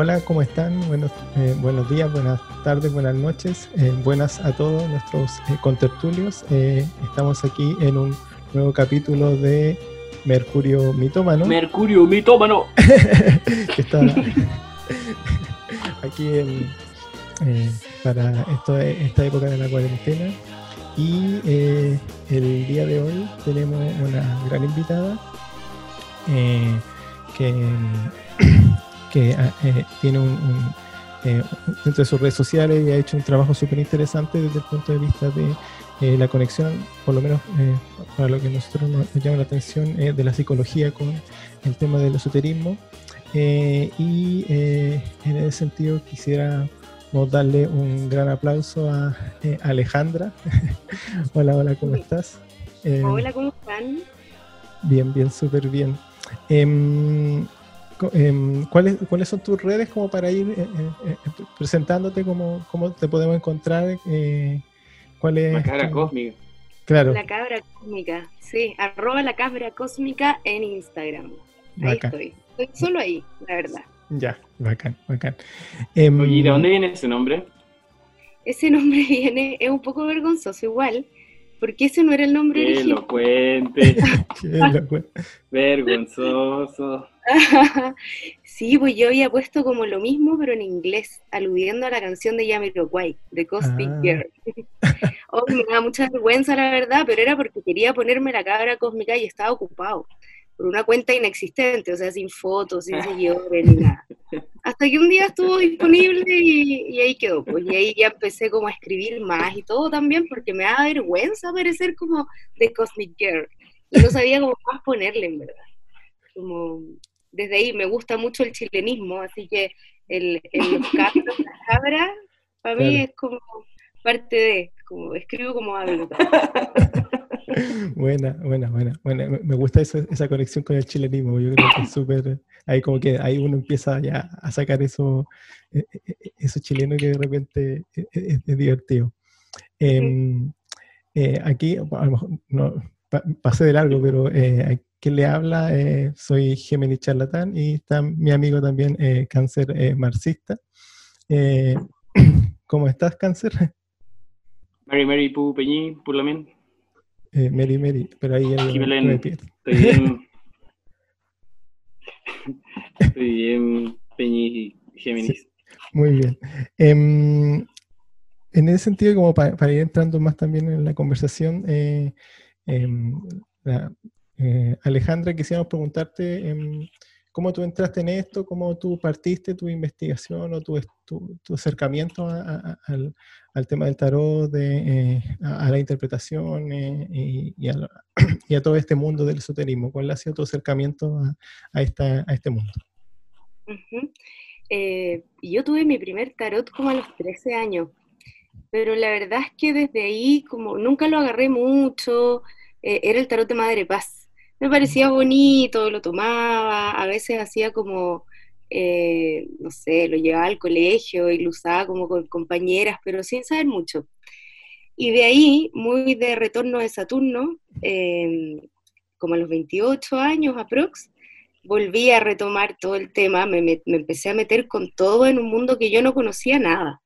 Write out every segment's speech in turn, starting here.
Hola, ¿cómo están? Buenos, eh, buenos días, buenas tardes, buenas noches, eh, buenas a todos nuestros eh, contertulios. estamos aquí en un nuevo capítulo de Mercurio Mitómano. Mercurio Mitómano. que está aquí para esta época de la cuarentena. Y el día de hoy tenemos una gran invitada que que ah, eh, tiene un, eh, dentro de sus redes sociales y ha hecho un trabajo súper interesante desde el punto de vista de eh, la conexión, por lo menos para lo que nosotros nos, llama la atención, de la psicología con el tema del esoterismo. y en ese sentido quisiera darle un gran aplauso a Alejandra. hola, hola, ¿cómo estás? hola, ¿cómo están? Bien, bien, súper bien. Em, Em, ¿cuáles, ¿cuáles son tus redes como para ir eh, eh, eh, presentándote? ¿Cómo, ¿Cómo te podemos encontrar? ¿Cuál es? La cabra cósmica. Claro. La cabra cósmica, sí. Arroba la cabra cósmica en Instagram. Ahí estoy. Estoy solo ahí, la verdad. Ya, bacán, bacán. Em, ¿y de dónde viene ese nombre? Ese nombre viene, es un poco vergonzoso igual, porque ese no era el nombre Qué original. Elocuente. Qué Vergonzoso. sí, pues yo había puesto como lo mismo, pero en inglés, aludiendo a la canción de Jamiroquai, de Cosmic ah. Girl. oh, me da mucha vergüenza, la verdad, pero era porque quería ponerme la cabra cósmica y estaba ocupado por una cuenta inexistente, o sea, sin fotos, sin seguidores, ni nada. Hasta que un día estuvo disponible y, ahí quedó, pues, y ahí ya empecé como a escribir más y todo también, porque me da vergüenza parecer como de Cosmic Girl. Y no sabía cómo más ponerle, en verdad. Como, desde ahí me gusta mucho el chilenismo, así que el, el la cabra, para mí es como parte de, como escribo como hablo. buena, buena, buena, buena. Me gusta esa conexión con el chilenismo. Yo creo que es súper. Ahí, como que ahí uno empieza ya a sacar eso, e, e, e, eso chileno que de repente es, divertido. Em, eh, aquí, a lo mejor no, pasé de largo, pero eh, quien le habla, eh, soy Gemini Charlatán y está mi amigo también, eh, Cáncer eh, Marxista. ¿Cómo estás, Cáncer? Mary Mary Pu Peñi, Purlamen. Mary Mary, pero ahí el, me Estoy bien. Estoy bien, Peñi y Géminis. muy bien. Em, en ese sentido, como para, ir entrando más también en la conversación, em, eh, Alejandra, quisiéramos preguntarte em, cómo tú entraste en esto, cómo tú partiste tu investigación o tu, acercamiento al, tema del tarot, de, eh, a, la interpretación eh, y, a, todo este mundo del esoterismo. ¿Cuál ha sido tu acercamiento a, este mundo? Yo tuve mi primer tarot como a los 13 años, pero la verdad es que desde ahí como nunca lo agarré mucho, era el tarot de Madre Paz. Me parecía bonito, lo tomaba, a veces hacía como eh, no sé, lo llevaba al colegio y lo usaba como con compañeras, pero sin saber mucho. Y de ahí, muy de retorno de Saturno, em, como a los 28 años aprox, volví a retomar todo el tema, me, empecé a meter con todo en un mundo que yo no conocía nada.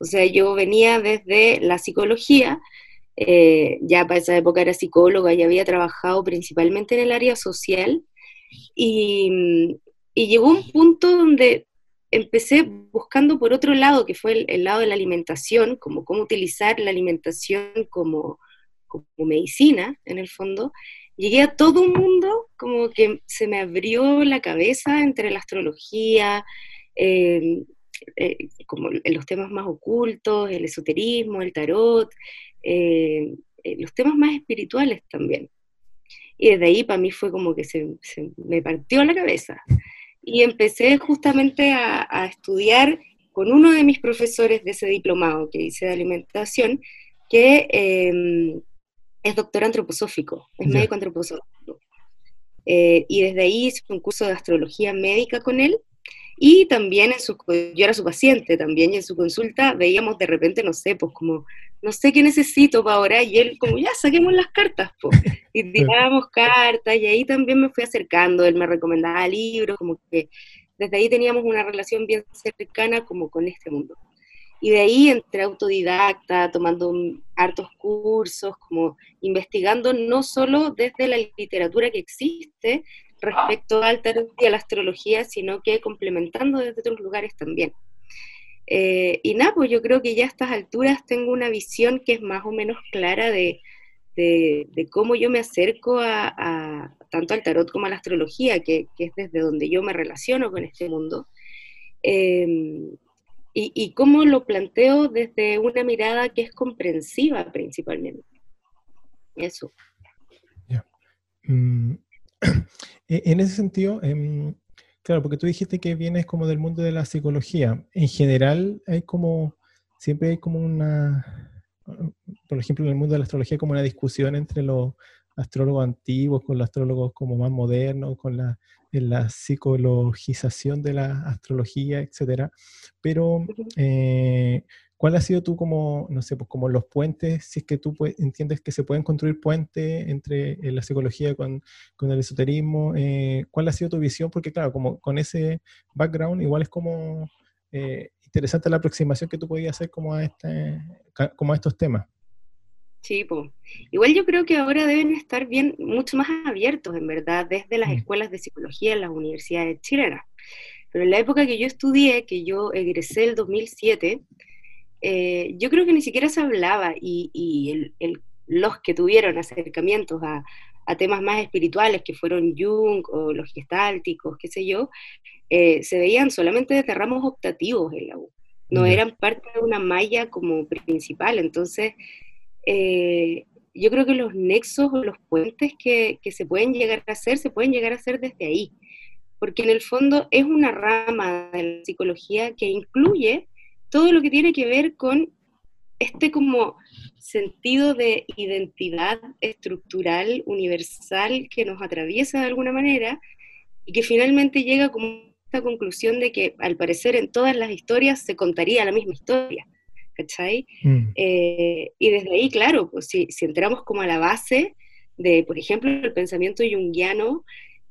O sea, yo venía desde la psicología, eh, ya para esa época era psicóloga y había trabajado principalmente en el área social, y, y llegó un punto donde empecé buscando por otro lado, que fue el, lado de la alimentación, como cómo utilizar la alimentación como, medicina, en el fondo. Llegué a todo un mundo como que se me abrió la cabeza entre la astrología, em, eh, como los temas más ocultos, el esoterismo, el tarot, em, eh, los temas más espirituales también. Y desde ahí para mí fue como que se, se me partió la cabeza y empecé justamente a, estudiar con uno de mis profesores de ese diplomado que hice de alimentación, que em, es doctor antroposófico, es médico antroposófico. Eh, y desde ahí hice un curso de astrología médica con él, y también en su, yo era su paciente también, y en su consulta veíamos de repente, no sé, pues como, no sé qué necesito para ahora, y él como, ya, saquemos las cartas, pues. Y tirábamos cartas, y ahí también me fui acercando, él me recomendaba libros, como que desde ahí teníamos una relación bien cercana como con este mundo. Y de ahí entre autodidacta, tomando hartos cursos, como investigando no solo desde la literatura que existe respecto al tarot y a la astrología, sino que complementando desde otros lugares también. Eh, y nada, pues yo creo que ya a estas alturas tengo una visión que es más o menos clara de, de, cómo yo me acerco a, tanto al tarot como a la astrología, que, es desde donde yo me relaciono con este mundo. Em, y, cómo lo planteo desde una mirada que es comprensiva principalmente. Eso. Mm, en ese sentido, em, claro, porque tú dijiste que vienes como del mundo de la psicología. En general, hay como, siempre hay como una, por ejemplo, en el mundo de la astrología, como una discusión entre los astrólogos antiguos con los astrólogos como más modernos, con la, la psicologización de la astrología, etcétera. Pero, eh, ¿cuál ha sido tú como, no sé, pues como los puentes, si es que tú entiendes que se pueden construir puentes entre eh, la psicología con, con el esoterismo? Eh, ¿Cuál ha sido tu visión? Porque claro, como con ese background, igual es como interesante la aproximación que tú podías hacer como a, este, como a estos temas. Sí, pues. Igual yo creo que ahora deben estar bien, mucho más abiertos, en verdad, desde las mm. escuelas de psicología en las universidades chilenas. Pero en la época que yo estudié, que yo egresé el 2007, eh, yo creo que ni siquiera se hablaba y, los que tuvieron acercamientos a, a, temas más espirituales, que fueron Jung o los gestálticos, qué sé yo, eh, se veían solamente desde ramos optativos en la U, no eran parte de una malla como principal, entonces eh, yo creo que los nexos o los puentes que, que, se pueden llegar a hacer, se pueden llegar a hacer desde ahí, porque en el fondo es una rama de la psicología que incluye todo lo que tiene que ver con este como sentido de identidad estructural universal que nos atraviesa de alguna manera y que finalmente llega como esta conclusión de que al parecer en todas las historias se contaría la misma historia, ¿cachai? Mm. Eh, y desde ahí, claro, pues si, si, entramos como a la base de, por ejemplo, el pensamiento junguiano,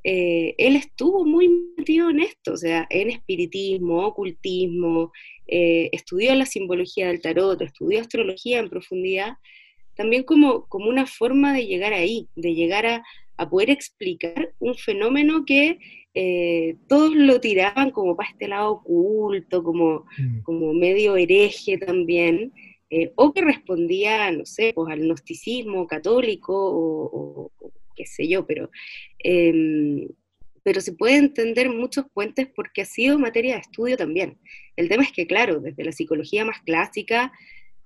eh, él estuvo muy metido en esto, o sea, en espiritismo, ocultismo, eh, estudió la simbología del tarot, estudió astrología en profundidad, también como, como una forma de llegar ahí, de llegar a, a poder explicar un fenómeno que eh, todos lo tiraban como para este lado oculto, como, mm. como medio hereje también, eh, o que respondía, no sé, pues al gnosticismo católico o, qué sé yo, pero, em, pero se puede entender muchos puentes porque ha sido materia de estudio también. El tema es que, claro, desde la psicología más clásica,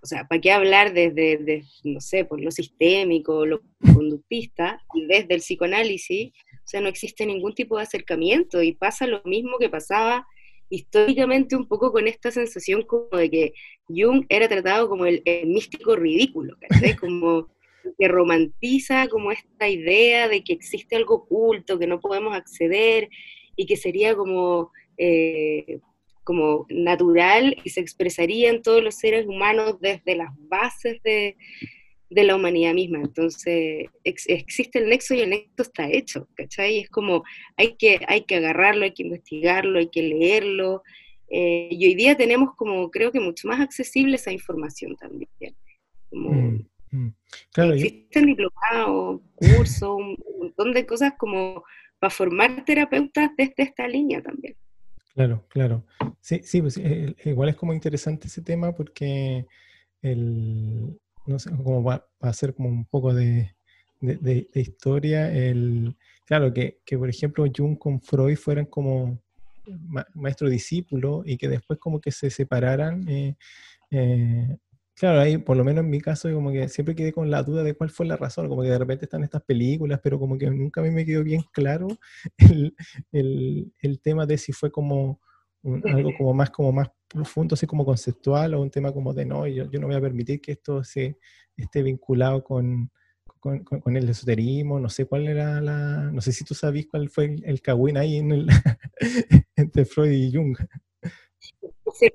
o sea, ¿para qué hablar desde, no sé, por lo sistémico, lo conductista, y desde el psicoanálisis? O sea, no existe ningún tipo de acercamiento y pasa lo mismo que pasaba históricamente un poco con esta sensación como de que Jung era tratado como el, místico ridículo, ¿cachai? Como que romantiza como esta idea de que existe algo oculto, que no podemos acceder y que sería como, eh, como natural y se expresaría en todos los seres humanos desde las bases de, de la humanidad misma. Entonces, existe el nexo y el nexo está hecho, ¿cachai? Es como, hay que, hay que agarrarlo, hay que investigarlo, hay que leerlo. Eh, y hoy día tenemos como, creo que mucho más accesible esa información también. Como, mm, mm. existen diplomados, cursos, un montón de cosas como para formar terapeutas desde esta línea también. Claro, claro. Sí, sí, pues, eh, igual es como interesante ese tema porque el, no sé, como va, a ser como un poco de, de, historia, el, claro, que, que, por ejemplo Jung con Freud fueran como maestro-discípulo y que después como que se separaran. Eh, eh, claro, ahí por lo menos en mi caso como que siempre quedé con la duda de cuál fue la razón, como que de repente están estas películas, pero como que nunca a mí me quedó bien claro el, el, el tema de si fue como algo como más, como más profundo, así como conceptual, o un tema como de no, yo, yo no voy a permitir que esto se esté vinculado con, con, con, el esoterismo, no sé cuál era la, no sé si tú sabes cuál fue el, el ahí en el, entre Freud y Jung. Ese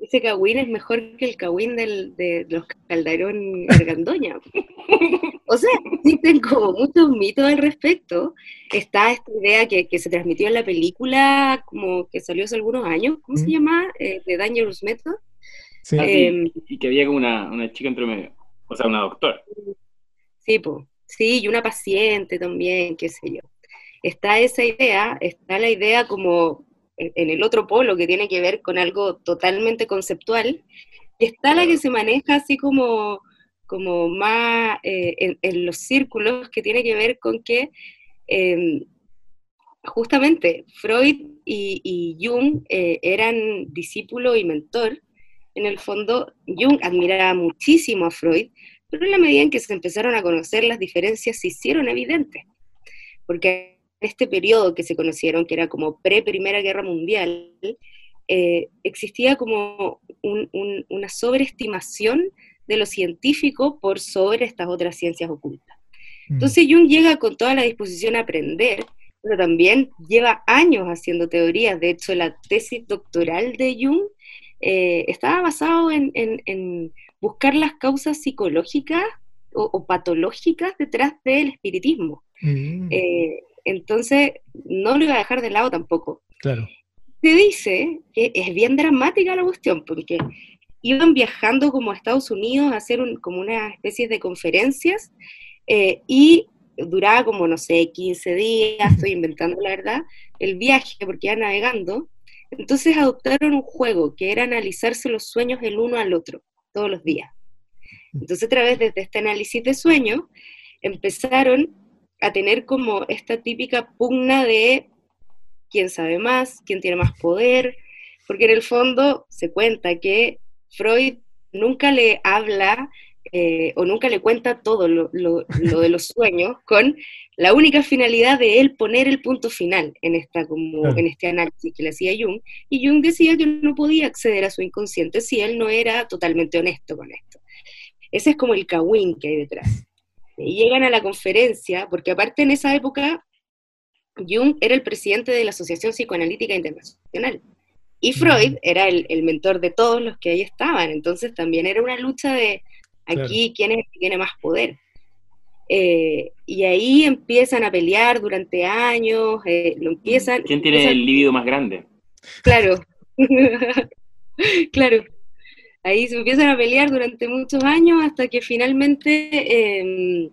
este Kawin es mejor que el Kawin de los Calderón Argandoña. o sea, existen como muchos mitos al respecto. Está esta idea que, se transmitió en la película, como que salió hace algunos años, ¿cómo se llama? Eh, de Dangerous Method. Sí. Ah, em, y que había como una, una, chica entre medio, o sea, una doctora. Sí, pues, sí, y una paciente también, qué sé yo. Está esa idea, está la idea como en el otro polo que tiene que ver con algo totalmente conceptual, y está la que se maneja así como, como más eh, en, los círculos que tiene que ver con que em, justamente Freud y, Jung eh, eran discípulo y mentor. En el fondo, Jung admiraba muchísimo a Freud, pero en la medida en que se empezaron a conocer las diferencias se hicieron evidentes. Porque este periodo que se conocieron, que era como pre-Primera Guerra Mundial, eh, existía como una sobreestimación de lo científico por sobre estas otras ciencias ocultas. Mm. Entonces Jung llega con toda la disposición a aprender, pero también lleva años haciendo teorías. De hecho, la tesis doctoral de Jung eh, estaba basado en, buscar las causas psicológicas o, patológicas detrás del espiritismo. Mm. Eh, entonces, no lo iba a dejar de lado tampoco. Claro. Se dice que es bien dramática la cuestión, porque iban viajando como a Estados Unidos a hacer como una especie de conferencias eh, y duraba como, no sé, 15 días, estoy inventando la verdad, el viaje porque iban navegando. Entonces adoptaron un juego que era analizarse los sueños el uno al otro todos los días. Entonces a través de este análisis de sueños empezaron a tener como esta típica pugna de quién sabe más, quién tiene más poder, porque en el fondo se cuenta que Freud nunca le habla eh, o nunca le cuenta todo lo, de los sueños con la única finalidad de él poner el punto final en, esta, como, en este análisis que le hacía Jung, y Jung decía que no podía acceder a su inconsciente si él no era totalmente honesto con esto. Ese es como el kawin que hay detrás y llegan a la conferencia, porque aparte en esa época Jung era el presidente de la Asociación Psicoanalítica Internacional y Freud era el, mentor de todos los que ahí estaban, entonces también era una lucha de aquí quién es el que tiene más poder. Eh, y ahí empiezan a pelear durante años, eh, lo empiezan... ¿Quién tiene el líbido más grande? Claro, claro ahí se empiezan a pelear durante muchos años hasta que finalmente em,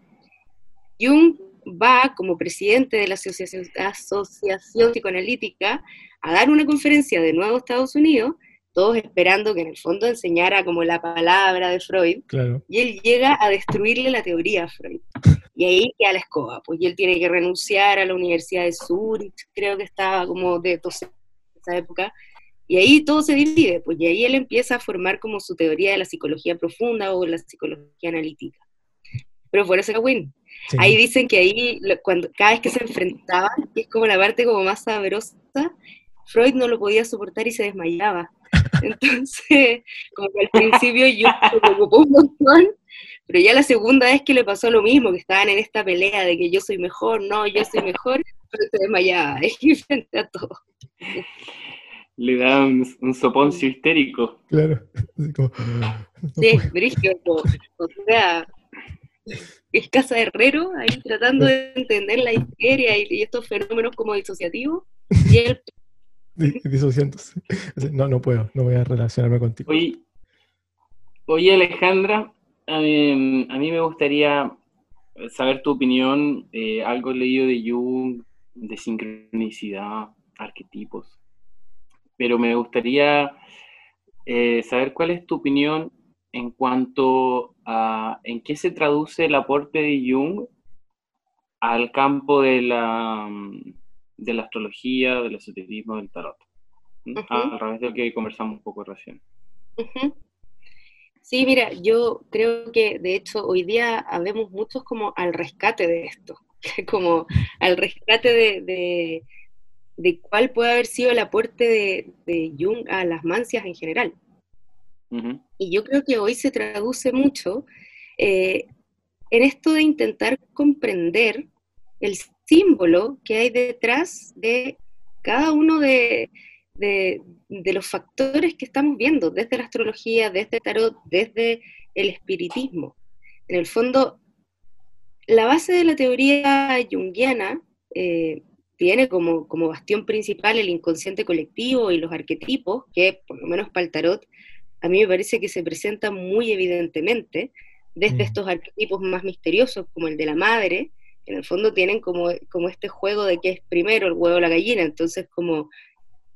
Jung va como presidente de la Asociación, Asociación Psicoanalítica a dar una conferencia de nuevo a Estados Unidos, todos esperando que en el fondo enseñara como la palabra de Freud, y él llega a destruirle la teoría a Freud. Y ahí queda la escoba, pues y él tiene que renunciar a la Universidad de Zurich, creo que estaba como de esa época, y ahí todo se divide, pues y ahí él empieza a formar como su teoría de la psicología profunda o la psicología analítica. Pero fue ese Win. Ahí dicen que ahí, cuando, cada vez que se enfrentaban, que es como la parte como más sabrosa, Freud no lo podía soportar y se desmayaba. Entonces, como que al principio yo me preocupó un montón, pero ya la segunda vez que le pasó lo mismo, que estaban en esta pelea de que yo soy mejor, no, yo soy mejor, pero se desmayaba, y frente a todo le da un, un soponcio histérico. Claro. sí, brillo, o sea, es Casa Herrero ahí tratando de entender la histeria y, estos fenómenos como disociativos. Y él... Disociándose. No, no puedo, no voy a relacionarme contigo. Oye, oye Alejandra, a mí, me gustaría saber tu opinión, eh, algo leído de Jung, de sincronicidad, arquetipos pero me gustaría eh, saber cuál es tu opinión en cuanto a en qué se traduce el aporte de Jung al campo de la, de la astrología, del esoterismo, del tarot, a, través de lo que conversamos un poco recién. Sí, mira, yo creo que de hecho hoy día habemos muchos como al rescate de esto, como al rescate de de cuál puede haber sido el aporte de, Jung a las mancias en general. Y yo creo que hoy se traduce mucho eh, en esto de intentar comprender el símbolo que hay detrás de cada uno de, de, de, los factores que estamos viendo desde la astrología, desde el tarot, desde el espiritismo. En el fondo, la base de la teoría junguiana eh, tiene como, como bastión principal el inconsciente colectivo y los arquetipos, que por lo menos para el tarot a mí me parece que se presentan muy evidentemente, desde mm. estos arquetipos más misteriosos como el de la madre, en el fondo tienen como, como este juego de que es primero el huevo o la gallina, entonces como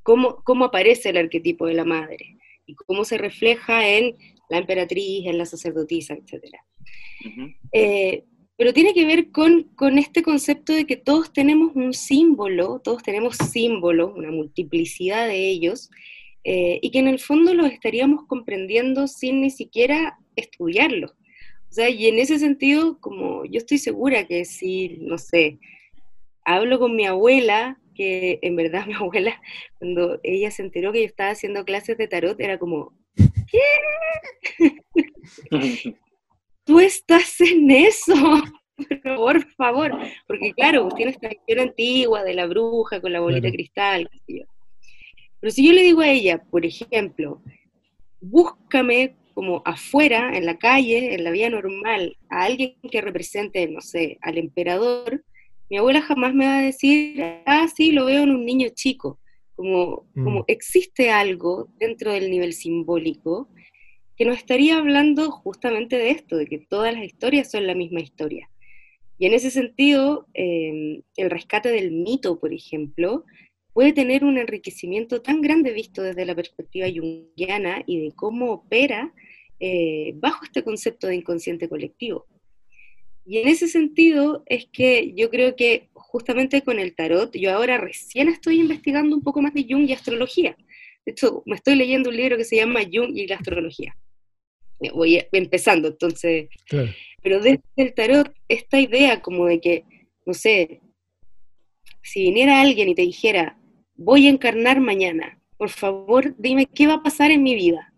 cómo, cómo aparece el arquetipo de la madre y cómo se refleja en la emperatriz, en la sacerdotisa, etc. Pero tiene que ver con, con este concepto de que todos tenemos un símbolo, todos tenemos símbolos, una multiplicidad de ellos, eh, y que en el fondo los estaríamos comprendiendo sin ni siquiera estudiarlos. O sea, y en ese sentido, como yo estoy segura que si, no sé, hablo con mi abuela, que en verdad mi abuela, cuando ella se enteró que yo estaba haciendo clases de tarot, era como, ¿qué? tú estás en eso, pero por favor, porque claro, tiene esta historia antigua de la bruja con la bolita de cristal, pero si yo le digo a ella, por ejemplo, búscame como afuera, en la calle, en la vía normal, a alguien que represente, no sé, al emperador, mi abuela jamás me va a decir, ah, sí, lo veo en un niño chico. Como, como mm. existe algo dentro del nivel simbólico que nos estaría hablando justamente de esto, de que todas las historias son la misma historia. Y en ese sentido, em, el rescate del mito, por ejemplo, puede tener un enriquecimiento tan grande visto desde la perspectiva junguiana y de cómo opera eh, bajo este concepto de inconsciente colectivo. Y en ese sentido es que yo creo que justamente con el tarot, yo ahora recién estoy investigando un poco más de Jung y astrología. De hecho, me estoy leyendo un libro que se llama Jung y la astrología. Eh, voy empezando, entonces. Pero desde el tarot, esta idea como de que, no sé, si viniera alguien y te dijera, voy a encarnar mañana, por favor, dime qué va a pasar en mi vida.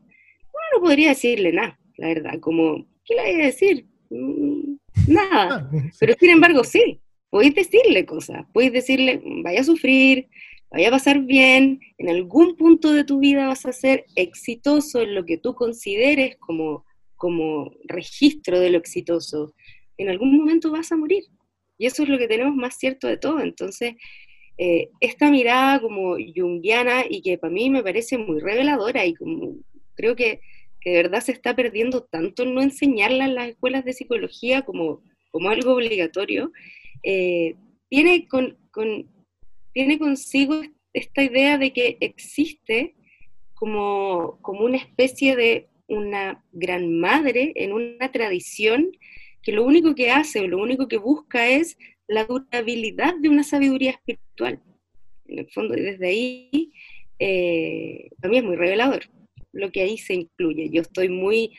Bueno, no podría decirle nada, la verdad, como, ¿qué le voy a decir? Mm, nada. Ah, Pero sin embargo, sí, podéis decirle cosas, podéis decirle, vaya a sufrir, vaya a pasar bien, en algún punto de tu vida vas a ser exitoso en lo que tú consideres como, como registro de lo exitoso. En algún momento vas a morir. Y eso es lo que tenemos más cierto de todo. Entonces, eh, esta mirada como junguiana y que para mí me parece muy reveladora y como creo que, de verdad se está perdiendo tanto en no enseñarla en las escuelas de psicología como, como algo obligatorio, eh, tiene con, con tiene consigo esta idea de que existe como, como una especie de una gran madre en una tradición que lo único que hace o lo único que busca es la durabilidad de una sabiduría espiritual. En el fondo, desde ahí, eh, mí es muy revelador lo que ahí se incluye. Yo estoy muy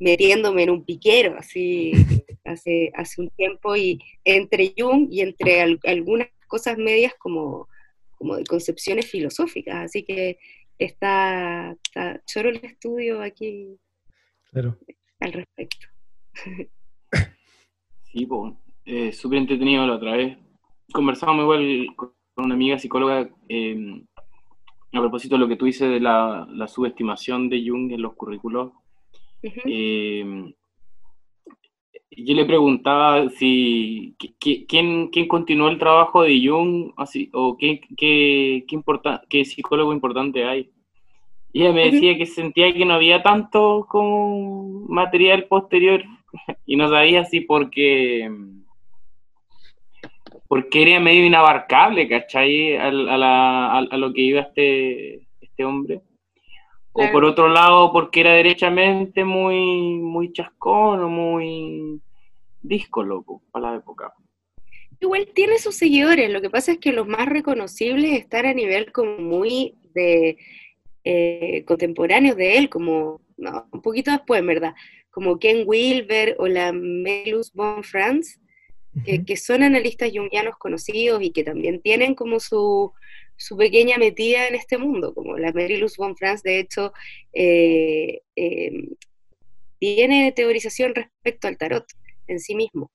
metiéndome en un piquero, así, hace, hace un tiempo, y entre Jung y entre algunas cosas medias como, como de concepciones filosóficas, así que está, choro el estudio aquí al respecto. Sí, pues, súper entretenido la otra vez. Conversábamos igual con una amiga psicóloga eh, a propósito de lo que tú dices de la, subestimación de Jung en los currículos yo le preguntaba si quién, quién continuó el trabajo de Jung así, o qué, qué, qué, qué psicólogo importante hay. Y ella me decía que sentía que no había tanto como material posterior y no sabía si porque porque era medio inabarcable, ¿cachai? A, a, a lo que iba este, este hombre. O por otro lado, porque era derechamente muy, muy chascón o muy disco loco para la época. Igual tiene sus seguidores, lo que pasa es que los más reconocibles están a nivel como muy de eh, contemporáneos de él, como un poquito después, en verdad, como Ken Wilber o la Melus von Franz, que, son analistas jungianos conocidos y que también tienen como su, su pequeña metida en este mundo, como la Mariluz von Franz, de hecho, eh, eh, tiene teorización respecto al tarot en sí mismo.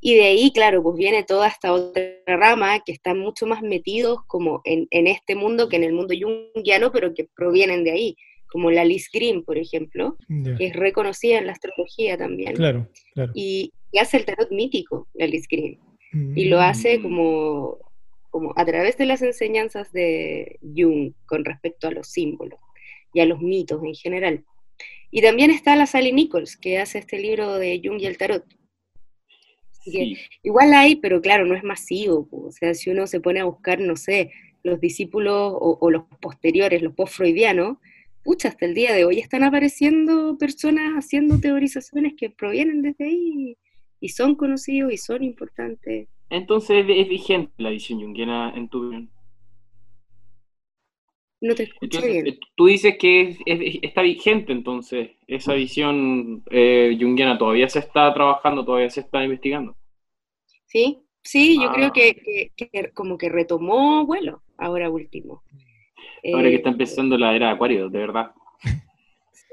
Y de ahí, claro, pues viene toda esta otra rama que están mucho más metidos como en, este mundo que en el mundo junguiano, pero que provienen de ahí, como la Liz Green, por ejemplo, que es reconocida en la astrología también. Claro, claro. Y, hace el tarot mítico, la Liz Green. Y lo hace mm. como, como a través de las enseñanzas de Jung con respecto a los símbolos y a los mitos en general. Y también está la Sally Nichols, que hace este libro de Jung y el tarot igual hay, pero claro, no es masivo. O sea, si uno se pone a buscar, no sé, los discípulos o, los posteriores, los post-freudianos, pucha, hasta el día de hoy están apareciendo personas haciendo teorizaciones que provienen desde ahí y son conocidos y son importantes. Entonces, ¿es vigente la visión junguiana en tu opinión? No te escucho bien. Eh, tú dices que está vigente entonces esa visión eh, junguiana, todavía se está trabajando, todavía se está investigando. Sí, sí, yo creo ah. que, como que retomó vuelo ahora último. Ahora que está eh, empezando la era de Acuario, de verdad.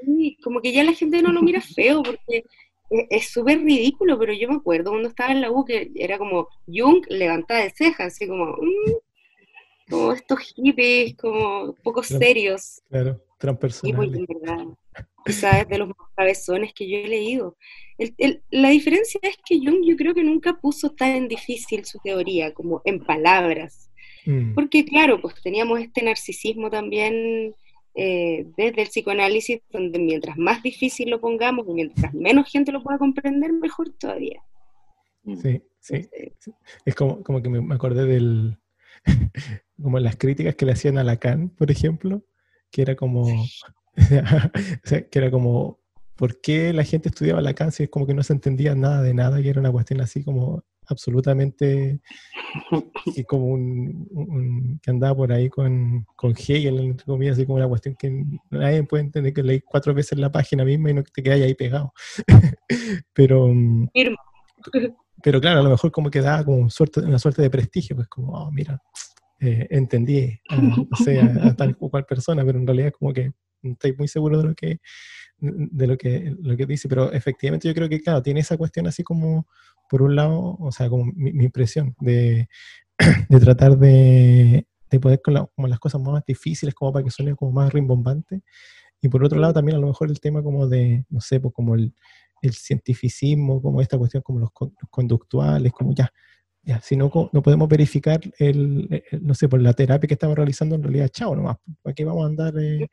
Sí, como que ya la gente no lo mira feo porque es súper ridículo, pero yo me acuerdo cuando estaba en la U que era como Jung levantada de cejas, así como, mm, como estos hippies, como poco serios. Claro, transpersonales. Y sabes de los cabezones que yo he leído. la diferencia es que Jung yo creo que nunca puso tan difícil su teoría, como en palabras. Mm. Porque claro, pues teníamos este narcisismo también eh, desde el psicoanálisis, donde mientras más difícil lo pongamos y mientras menos gente lo pueda comprender, mejor todavía. Sí, sí. Es como, como que me acordé del, como las críticas que le hacían a Lacan, por ejemplo, que era como, que era como, ¿por qué la gente estudiaba Lacan si es como que no se entendía nada de nada y era una cuestión así como absolutamente que como un, que andaba por ahí con, con Hegel, entre comillas, así como una cuestión que nadie puede entender que leí cuatro veces la página misma y no te quedas ahí pegado. pero, pero claro, a lo mejor como que daba como suerte, una suerte de prestigio, pues como, oh, mira, eh, entendí a, no sé, a, tal o cual persona, pero en realidad como que no estoy muy seguro de lo que de lo que, lo que dice, pero efectivamente yo creo que, claro, tiene esa cuestión así como, por un lado, o sea, como mi, impresión de, de tratar de, de poder con como las cosas más difíciles, como para que suene como más rimbombante, y por otro lado también a lo mejor el tema como de, no sé, pues como el, el cientificismo, como esta cuestión como los, conductuales, como ya, ya, si no, no podemos verificar el, no sé, por la terapia que estamos realizando, en realidad, chao nomás, ¿para qué vamos a andar eh,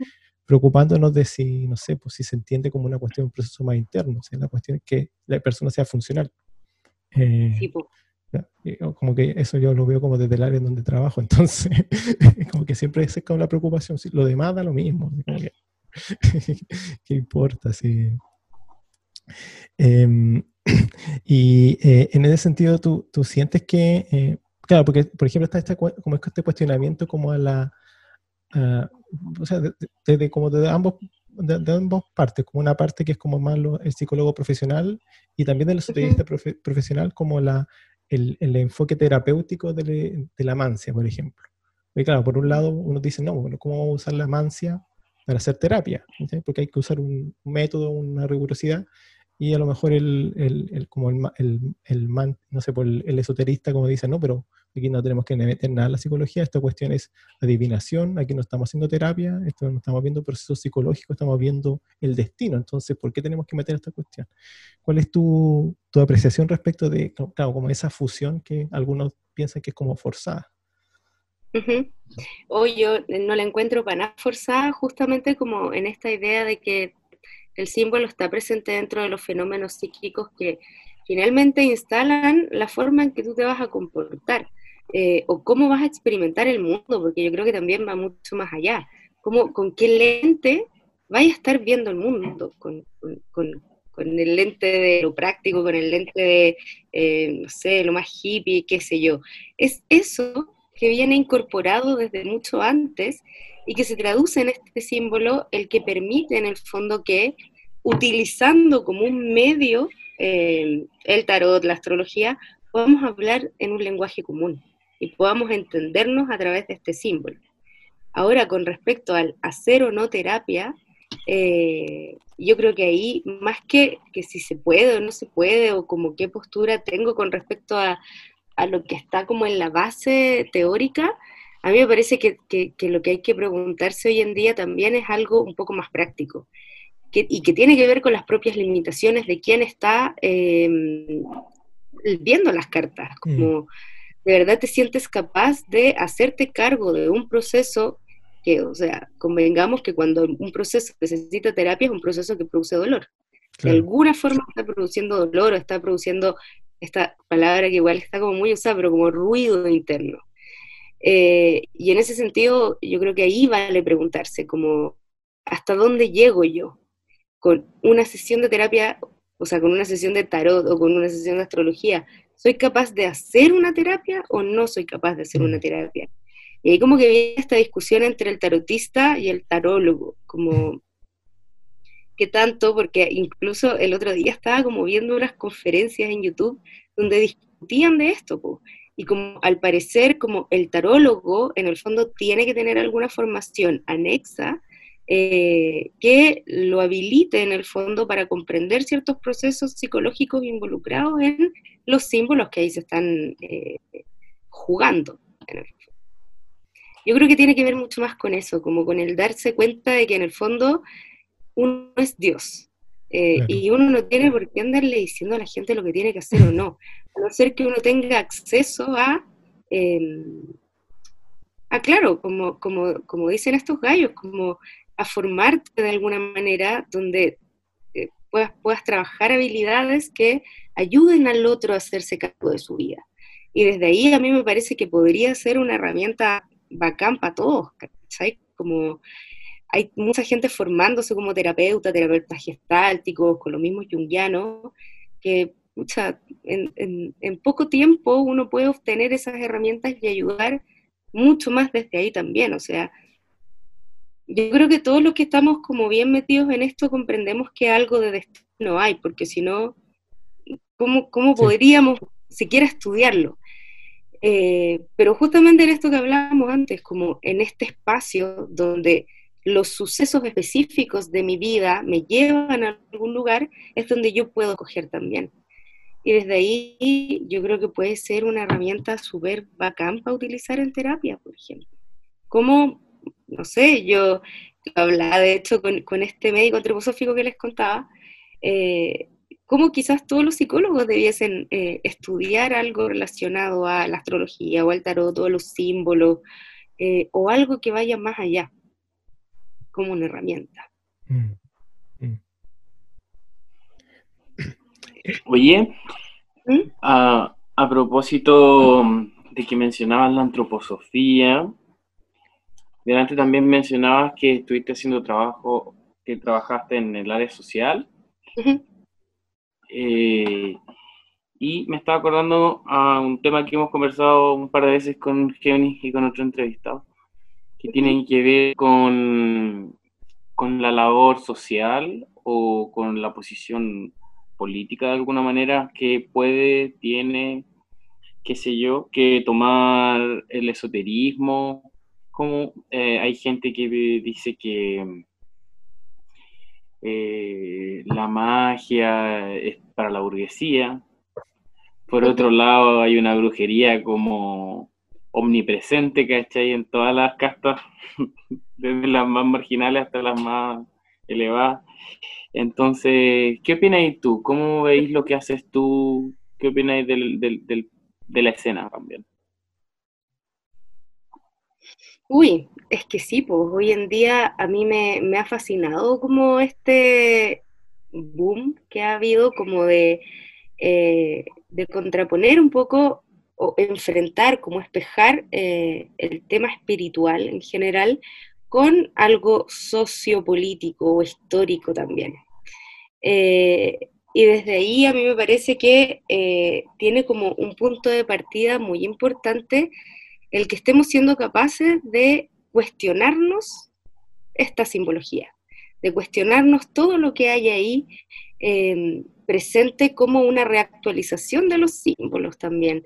preocupándonos de si, no sé, pues si se entiende como una cuestión, un proceso más interno, o sea, la cuestión es que la persona sea funcional. Eh, sí, pues. Como que eso yo lo veo como desde el área en donde trabajo, entonces, como que siempre es como la preocupación, lo demás da lo mismo, ¿qué importa? Si, Em, y eh, en ese sentido, tú, tú sientes que, eh, claro, porque por ejemplo está este, como este cuestionamiento como a la, o sea, desde como de ambos de, ambas partes, como una parte que es como más el psicólogo profesional y también del esoterista profesional como la, el, el enfoque terapéutico de, de, la mancia, por ejemplo. Y claro, por un lado uno dice, no, bueno, ¿cómo vamos a usar la mancia para hacer terapia? Porque hay que usar un método, una rigurosidad, y a lo mejor el, el, como el, el, man, no sé, por el, esoterista como dice, no, pero aquí no tenemos que meter nada en la psicología, esta cuestión es adivinación, aquí no estamos haciendo terapia, esto no estamos viendo procesos psicológicos, estamos viendo el destino, entonces, ¿por qué tenemos que meter esta cuestión? ¿Cuál es tu, tu apreciación respecto de, claro, como esa fusión que algunos piensan que es como forzada? Hoy yo no la encuentro para nada forzada, justamente como en esta idea de que el símbolo está presente dentro de los fenómenos psíquicos que finalmente instalan la forma en que tú te vas a comportar eh, o cómo vas a experimentar el mundo, porque yo creo que también va mucho más allá. Cómo, ¿Con qué lente vaya a estar viendo el mundo? Con, el lente de lo práctico, con el lente de, eh, no sé, lo más hippie, qué sé yo. Es eso que viene incorporado desde mucho antes y que se traduce en este símbolo el que permite en el fondo que utilizando como un medio eh, el tarot, la astrología, podamos hablar en un lenguaje común y podamos entendernos a través de este símbolo. Ahora, con respecto al hacer o no terapia, eh, yo creo que ahí, más que, que si se puede o no se puede, o como qué postura tengo con respecto a, a lo que está como en la base teórica, a mí me parece que, que, lo que hay que preguntarse hoy en día también es algo un poco más práctico y que tiene que ver con las propias limitaciones de quién está em, viendo las cartas. Mm. Como de verdad te sientes capaz de hacerte cargo de un proceso que, o sea, convengamos que cuando un proceso necesita terapia es un proceso que produce dolor. De alguna forma está produciendo dolor o está produciendo esta palabra que igual está como muy usada, pero como ruido interno. Eh, y en ese sentido, yo creo que ahí vale preguntarse, como, ¿hasta dónde llego yo? Con una sesión de terapia, o sea, con una sesión de tarot o con una sesión de astrología, ¿soy capaz de hacer una terapia o no soy capaz de hacer una mm. terapia? Y ahí como que viene esta discusión entre el tarotista y el tarólogo, como qué tanto, porque incluso el otro día estaba como viendo unas conferencias en YouTube donde discutían de esto, y como al parecer como el tarólogo en el fondo tiene que tener alguna formación anexa eh, que lo habilite en el fondo para comprender ciertos procesos psicológicos involucrados en los símbolos que ahí se están eh, jugando. Yo creo que tiene que ver mucho más con eso, como con el darse cuenta de que en el fondo uno es Dios. Eh, y uno no tiene por qué andarle diciendo a la gente lo que tiene que hacer o no, a no ser que uno tenga acceso a, em, a claro, como, como, como dicen estos gallos, como a formarte de alguna manera donde eh, puedas, puedas trabajar habilidades que ayuden al otro a hacerse cargo de su vida. Y desde ahí a mí me parece que podría ser una herramienta bacán para todos, ¿cachai? Como hay mucha gente formándose como terapeuta, terapeutas gestálticos, con lo mismo junguianos, que en, en, poco tiempo uno puede obtener esas herramientas y ayudar mucho más desde ahí también. O sea, yo creo que todos los que estamos como bien metidos en esto comprendemos que algo de destino hay, porque si no, ¿cómo, cómo podríamos siquiera estudiarlo? Eh, pero justamente en esto que hablábamos antes, como en este espacio donde los sucesos específicos de mi vida me llevan a algún lugar, es donde yo puedo coger también. Y desde ahí yo creo que puede ser una herramienta súper bacán para utilizar en terapia, por ejemplo. Como, no sé, yo hablaba de hecho con, este médico antroposófico que les contaba, eh, cómo quizás todos los psicólogos debiesen eh, estudiar algo relacionado a la astrología o al tarot, todos los símbolos, eh, o algo que vaya más allá como una herramienta. Mm, mm. Oye, ¿Mm? a, propósito de que mencionabas la antroposofía, delante también mencionabas que estuviste haciendo trabajo, que trabajaste en el área social. Eh, y me estaba acordando a un tema que hemos conversado un par de veces con Géminis y con otro entrevistado, que tienen que ver con, con la labor social o con la posición política de alguna manera que puede, tiene, qué sé yo, que tomar el esoterismo, como eh, hay gente que dice que eh, la magia es para la burguesía, por otro lado hay una brujería como omnipresente, ¿cachai? En todas las castas, desde las más marginales hasta las más elevadas. Entonces, ¿qué opináis tú? ¿Cómo veis lo que haces tú? ¿Qué opináis de la escena también? Uy, es que sí, pues hoy en día a mí me, ha fascinado como este boom que ha habido como de, eh, de contraponer un poco o enfrentar, como espejar eh, el tema espiritual en general con algo sociopolítico o histórico también. Eh, y desde ahí a mí me parece que eh, tiene como un punto de partida muy importante el que estemos siendo capaces de cuestionarnos esta simbología, de cuestionarnos todo lo que hay ahí presente como una reactualización de los símbolos también,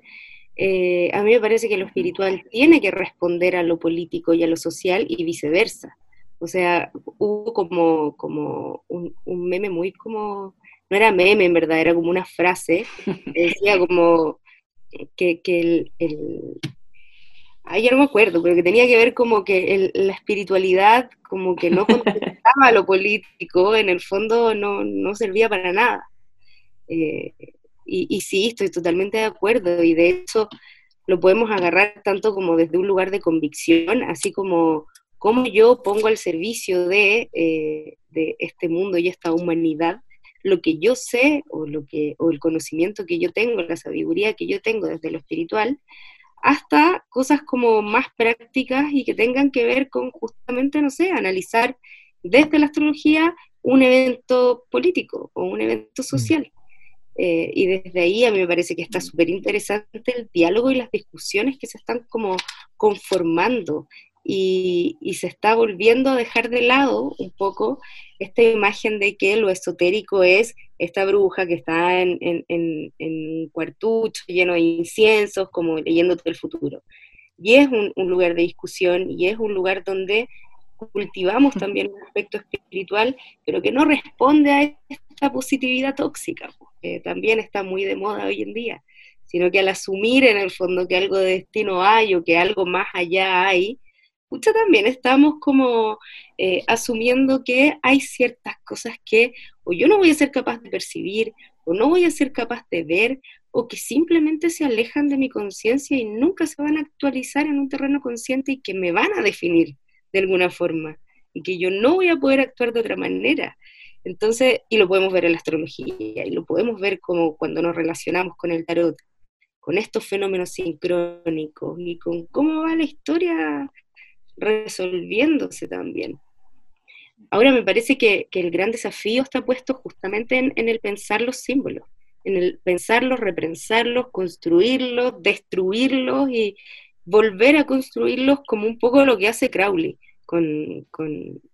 eh, a mí me parece que lo espiritual tiene que responder a lo político y a lo social y viceversa. O sea, hubo como, como un, meme muy como, no era meme en verdad, era como una frase, decía como que, el, el Ay, ya no me acuerdo, pero que tenía que ver como que la espiritualidad como que no contestaba a lo político, en el fondo no, no servía para nada. Eh, y, y, sí, estoy totalmente de acuerdo, y de hecho lo podemos agarrar tanto como desde un lugar de convicción, así como cómo yo pongo al servicio de, eh, de este mundo y esta humanidad lo que yo sé o, lo que, o el conocimiento que yo tengo, la sabiduría que yo tengo desde lo espiritual, hasta cosas como más prácticas y que tengan que ver con justamente, no sé, analizar desde la astrología un evento político o un evento mm. social. Eh, y desde ahí a mí me parece que está súper interesante el diálogo y las discusiones que se están como conformando y, se está volviendo a dejar de lado un poco esta imagen de que lo esotérico es esta bruja que está en, un cuartucho lleno de inciensos, como leyéndote el futuro. Y es un, lugar de discusión y es un lugar donde cultivamos también un aspecto espiritual, pero que no responde a esta positividad tóxica, que también está muy de moda hoy en día, sino que al asumir en el fondo que algo de destino hay o que algo más allá hay, también estamos como eh, asumiendo que hay ciertas cosas que o yo no voy a ser capaz de percibir, o no voy a ser capaz de ver, o que simplemente se alejan de mi conciencia y nunca se van a actualizar en un terreno consciente y que me van a definir de alguna forma, y que yo no voy a poder actuar de otra manera. Entonces, y lo podemos ver en la astrología, y lo podemos ver como cuando nos relacionamos con el tarot, con estos fenómenos sincrónicos y con cómo va la historia resolviéndose también. Ahora me parece que, el gran desafío está puesto justamente en, el pensar los símbolos, en el pensarlos, repensarlos, construirlos, destruirlos y volver a construirlos como un poco lo que hace Crowley con,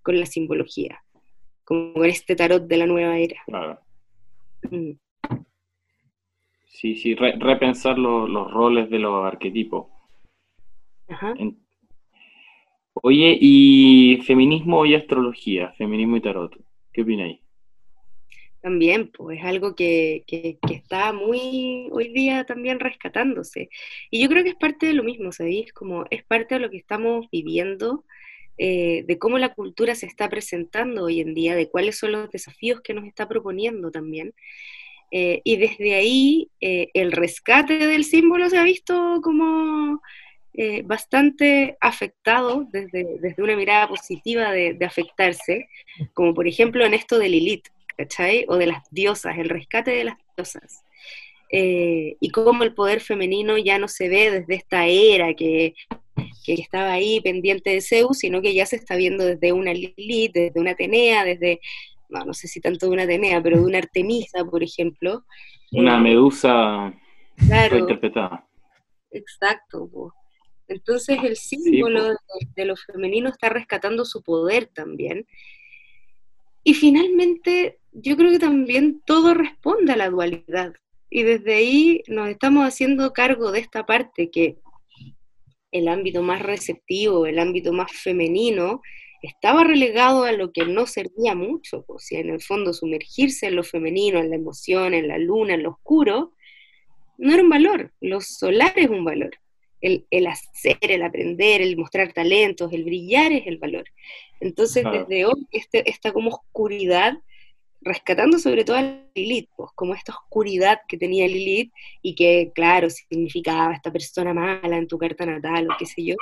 la simbología, como con este tarot de la nueva era. Mm. Sí, sí, repensar los roles de los arquetipos. Ajá. Oye, y feminismo y astrología, feminismo y tarot, ¿qué opináis? También, pues es algo que, está muy hoy día también rescatándose. Y yo creo que es parte de lo mismo, ¿sabéis? Como es parte de lo que estamos viviendo, eh, de cómo la cultura se está presentando hoy en día, de cuáles son los desafíos que nos está proponiendo también. Eh, y desde ahí eh, el rescate del símbolo se ha visto como bastante afectado desde, desde, una mirada positiva de, afectarse, como por ejemplo en esto de Lilith, ¿cachai? O de las diosas, el rescate de las diosas. Eh, y cómo el poder femenino ya no se ve desde esta era que, que, estaba ahí pendiente de Zeus, sino que ya se está viendo desde una Lilith, desde una Atenea, desde, no, no sé si tanto de una Atenea, pero de una Artemisa, por ejemplo. Una eh, medusa claro, interpretada. Exacto. Entonces el símbolo de, lo femenino está rescatando su poder también. Y finalmente, yo creo que también todo responde a la dualidad. Y desde ahí nos estamos haciendo cargo de esta parte que el ámbito más receptivo, el ámbito más femenino, estaba relegado a lo que no servía mucho, o sea, en el fondo sumergirse en lo femenino, en la emoción, en la luna, en lo oscuro, no era un valor, lo solar es un valor el, hacer, el aprender, el mostrar talentos, el brillar es el valor. Entonces, desde hoy, este, esta como oscuridad, rescatando sobre todo a Lilith, pues, como esta oscuridad que tenía Lilith y que, claro, significaba esta persona mala en tu carta natal o qué sé yo,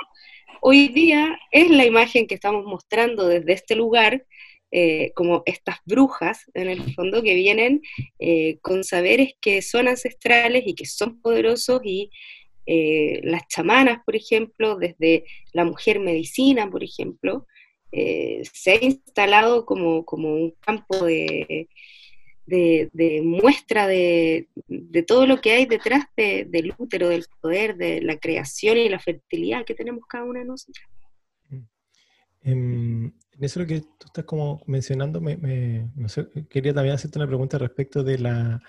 hoy día es la imagen que estamos mostrando desde este lugar, eh, como estas brujas, en el fondo, que vienen eh, con saberes que son ancestrales y que son poderosos y eh, las chamanas, por ejemplo, desde la mujer medicina, por ejemplo, eh, se ha instalado como, un campo de, de, muestra de, todo lo que hay detrás del útero, del poder, de la creación y la fertilidad que tenemos cada una de nosotras. Em, en eso lo que tú estás como mencionando, me, quería también hacerte una pregunta respecto de la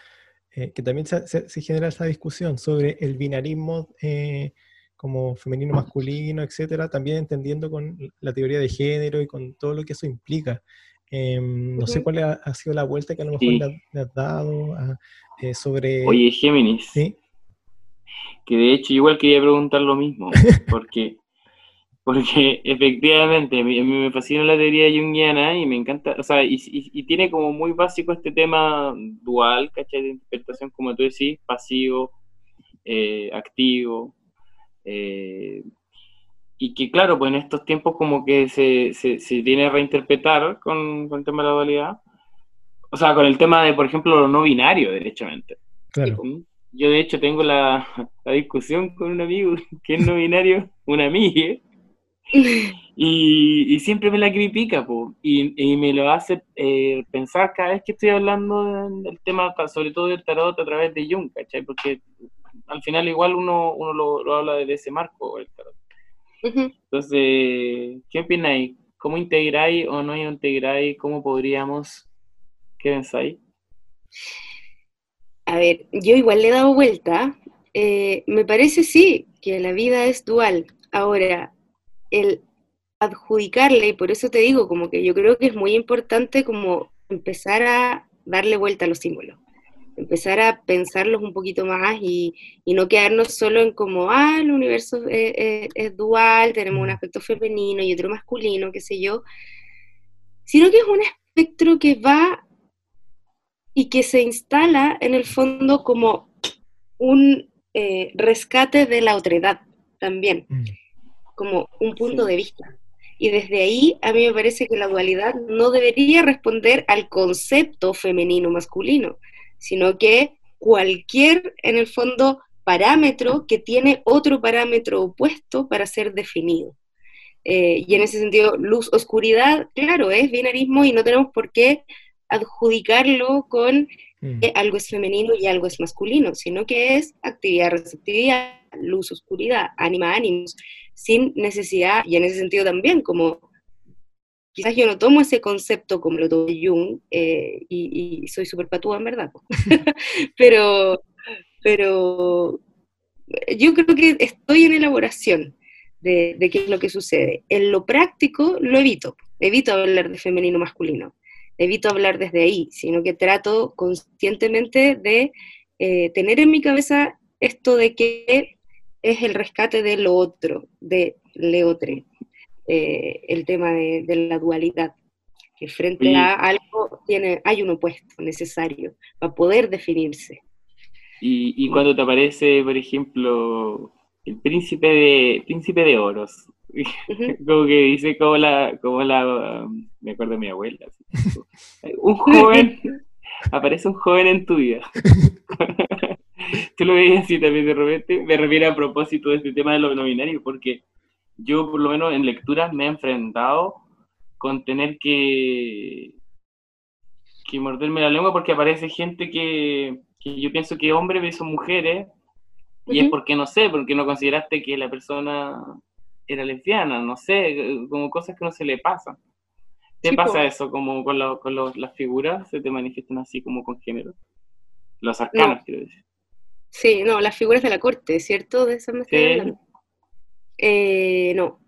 eh, que también se, genera esa discusión sobre el binarismo eh, como femenino, masculino, etcétera, también entendiendo con la teoría de género y con todo lo que eso implica. Em, no sé cuál ha, sido la vuelta que a lo mejor le, has dado eh, sobre... Oye, Géminis. ¿Sí? Que de hecho igual quería preguntar lo mismo, porque, porque efectivamente a mí, me fascina la teoría junguiana y me encanta, o sea, y, y, tiene como muy básico este tema dual, ¿cachai? De interpretación, como tú decís, pasivo, eh, activo. Eh, y que claro, pues en estos tiempos como que se, se, se tiene a reinterpretar con, con, el tema de la dualidad. O sea, con el tema de, por ejemplo, lo no binario, derechamente. Claro. Yo de hecho tengo la, la discusión con un amigo que es no binario, una amiga, y, y, siempre me la critica, po, y, y, me lo hace eh, pensar cada vez que estoy hablando del tema, sobre todo del tarot a través de Jung, ¿cachai? Porque al final igual uno, uno lo, lo habla desde ese marco, el tarot. Entonces, ¿qué opináis? ¿Cómo integráis o no integráis? ¿Cómo podríamos? ¿Qué pensáis? A ver, yo igual le he dado vuelta. Eh, me parece sí que la vida es dual. Ahora, el adjudicarle, y por eso te digo, como que yo creo que es muy importante como empezar a darle vuelta a los símbolos empezar a pensarlos un poquito más y, no quedarnos solo en como, ah, el universo es, dual, tenemos un aspecto femenino y otro masculino, qué sé yo, sino que es un espectro que va y que se instala en el fondo como un eh, rescate de la otredad también, mm. Como un punto de vista. Y desde ahí a mí me parece que la dualidad no debería responder al concepto femenino-masculino, sino que cualquier, en el fondo, parámetro que tiene otro parámetro opuesto para ser definido. Eh, y en ese sentido, luz, oscuridad, claro, es binarismo y no tenemos por qué adjudicarlo con mm. algo es femenino y algo es masculino, sino que es actividad, receptividad, luz, oscuridad, ánima, ánimos, sin necesidad, y en ese sentido también, como quizás yo no tomo ese concepto como lo tomó Jung, eh, y, soy súper patúa en verdad, pero, pero yo creo que estoy en elaboración de, qué es lo que sucede. En lo práctico lo evito, evito hablar de femenino masculino, evito hablar desde ahí, sino que trato conscientemente de eh, tener en mi cabeza esto de que es el rescate de lo otro, de leotre, eh, el tema de, la dualidad, que frente a algo tiene, hay un opuesto necesario para poder definirse. Y, y cuando te aparece, por ejemplo, el príncipe de, príncipe de oros, como que dice como la, como la, me acuerdo de mi abuela, un joven, aparece un joven en tu vida. Tú lo veías así también de repente, me refiero a propósito de este tema de lo no binario, porque yo por lo menos en lecturas me he enfrentado con tener que, que morderme la lengua porque aparece gente que, yo pienso que hombres son mujeres y es porque no sé, porque no consideraste que la persona era lesbiana, no sé, como cosas que no se le pasan. ¿Te pasa eso como con, con las figuras? ¿Se te manifiestan así como con género? Los arcanos, quiero decir. Sí, no, las figuras de la corte, ¿cierto? De eso me estoy eh, no,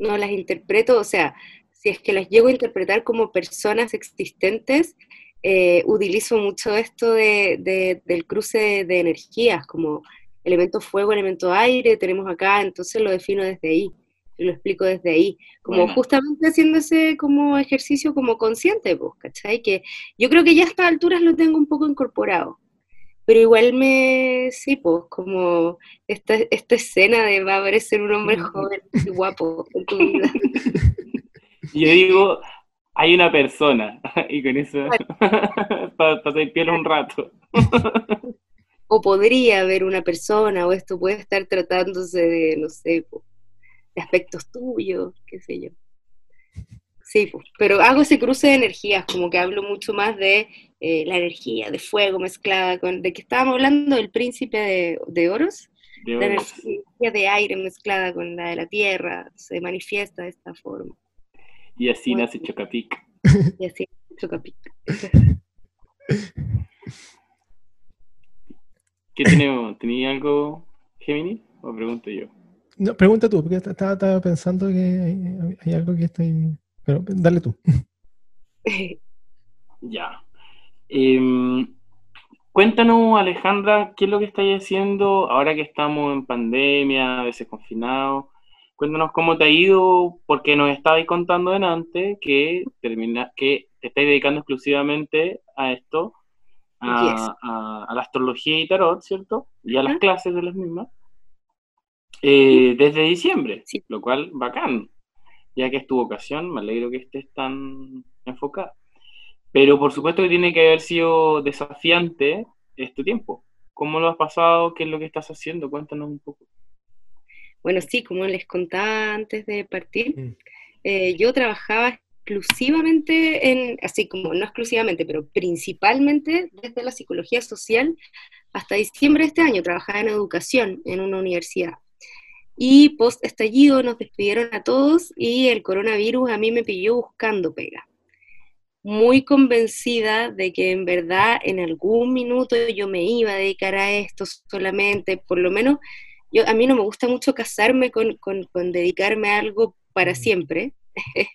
no las interpreto, o sea, si es que las llego a interpretar como personas existentes, eh, utilizo mucho esto de, del cruce de energías, como elemento fuego, elemento aire, tenemos acá, entonces lo defino desde ahí, lo explico desde ahí, como justamente haciendo ese como ejercicio como consciente, pues, ¿cachai? Que yo creo que ya a estas alturas lo tengo un poco incorporado pero igual me, sí, pues, como esta, esta escena de va a aparecer un hombre joven y guapo en tu vida. Yo digo, hay una persona, y con eso, para piel un rato. o podría haber una persona, o esto puede estar tratándose de, no sé, de aspectos tuyos, qué sé yo. Sí, pues, pero hago ese cruce de energías, como que hablo mucho más de eh, la energía de fuego mezclada con, ¿de que estábamos hablando? El príncipe de, de oros. la energía de aire mezclada con la de la tierra, se manifiesta de esta forma. Y así nace Chocapic. Y así nace Chocapic. ¿Qué tenemos? ¿Tenía algo, Gemini? ¿O pregunto yo? No, pregunta tú, porque estaba, pensando que hay, algo que está ahí. Pero dale tú. ya. Em, cuéntanos, Alejandra, ¿qué es lo que estáis haciendo ahora que estamos en pandemia, a veces confinados? Cuéntanos cómo te ha ido, porque nos estabais contando delante que, termina, que te estáis dedicando exclusivamente a esto, a, la astrología y tarot, ¿cierto? Y a las clases de las mismas. Eh, desde diciembre, lo cual bacán, ya que es tu vocación, me alegro que estés tan enfocada. Pero por supuesto que tiene que haber sido desafiante este tiempo. ¿Cómo lo has pasado? ¿Qué es lo que estás haciendo? Cuéntanos un poco. Bueno, sí, como les contaba antes de partir, mm. eh, yo trabajaba exclusivamente en, así como no exclusivamente, pero principalmente desde la psicología social hasta diciembre de este año, trabajaba en educación en una universidad. Y post estallido nos despidieron a todos y el coronavirus a mí me pilló buscando pega. Muy convencida de que en verdad en algún minuto yo me iba a dedicar a esto solamente, por lo menos yo, a mí no me gusta mucho casarme con, con, con dedicarme a algo para siempre.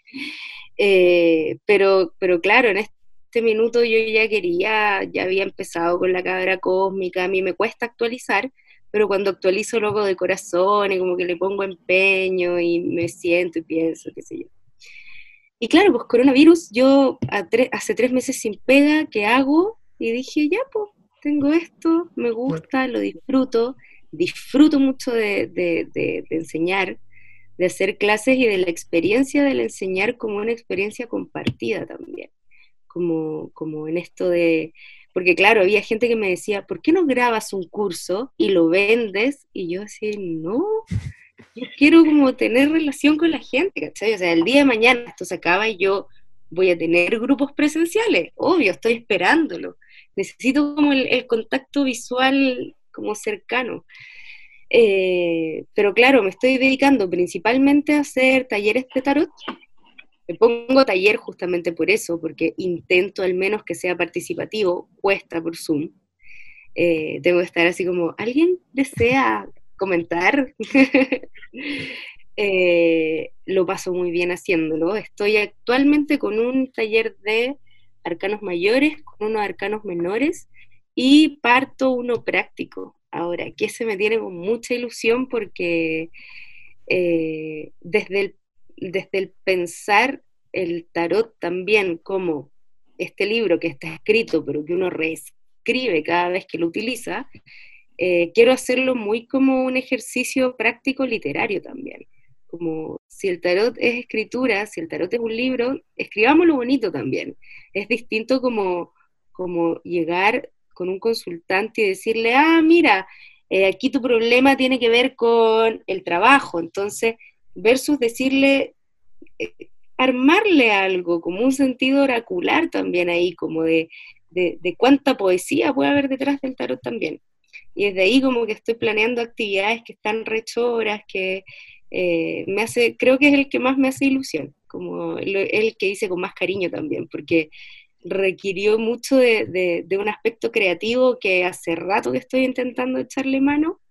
Eh, pero, pero claro, en este minuto yo ya quería, ya había empezado con la cabra cósmica, a mí me cuesta actualizar, pero cuando actualizo luego de corazón y como que le pongo empeño y me siento y pienso, qué sé yo. Y claro, pues coronavirus, yo hace tres meses sin pega, ¿qué hago? Y dije, ya, pues, tengo esto, me gusta, lo disfruto, disfruto mucho de, de, de enseñar, de hacer clases y de la experiencia del enseñar como una experiencia compartida también, como, como en esto de, porque claro, había gente que me decía, ¿por qué no grabas un curso y lo vendes? Y yo decía, no, yo quiero como tener relación con la gente, ¿cachai? O sea, el día de mañana esto se acaba y yo voy a tener grupos presenciales, obvio, estoy esperándolo. Necesito como el contacto visual como cercano. Eh, pero claro, me estoy dedicando principalmente a hacer talleres de tarot. Me pongo taller justamente por eso, porque intento al menos que sea participativo, cuesta por Zoom. Eh, tengo que estar así como, ¿alguien desea comentar? Eh, lo paso muy bien haciéndolo. Estoy actualmente con un taller de arcanos mayores, con unos arcanos menores y parto uno práctico. Ahora, que se me tiene con mucha ilusión porque eh, desde, el, desde el pensar el tarot también como este libro que está escrito, pero que uno reescribe cada vez que lo utiliza, eh, quiero hacerlo muy como un ejercicio práctico literario también. Como si el tarot es escritura, si el tarot es un libro, escribámoslo bonito también. Es distinto como, como llegar con un consultante y decirle, ah, mira, eh, aquí tu problema tiene que ver con el trabajo, entonces, versus decirle, eh, armarle algo, como un sentido oracular también ahí, como de, de, cuánta poesía puede haber detrás del tarot también. Y desde ahí como que estoy planeando actividades que están rechoras, que eh, me hace, creo que es el que más me hace ilusión, como el que hice con más cariño también, porque requirió mucho de, un aspecto creativo que hace rato que estoy intentando echarle mano.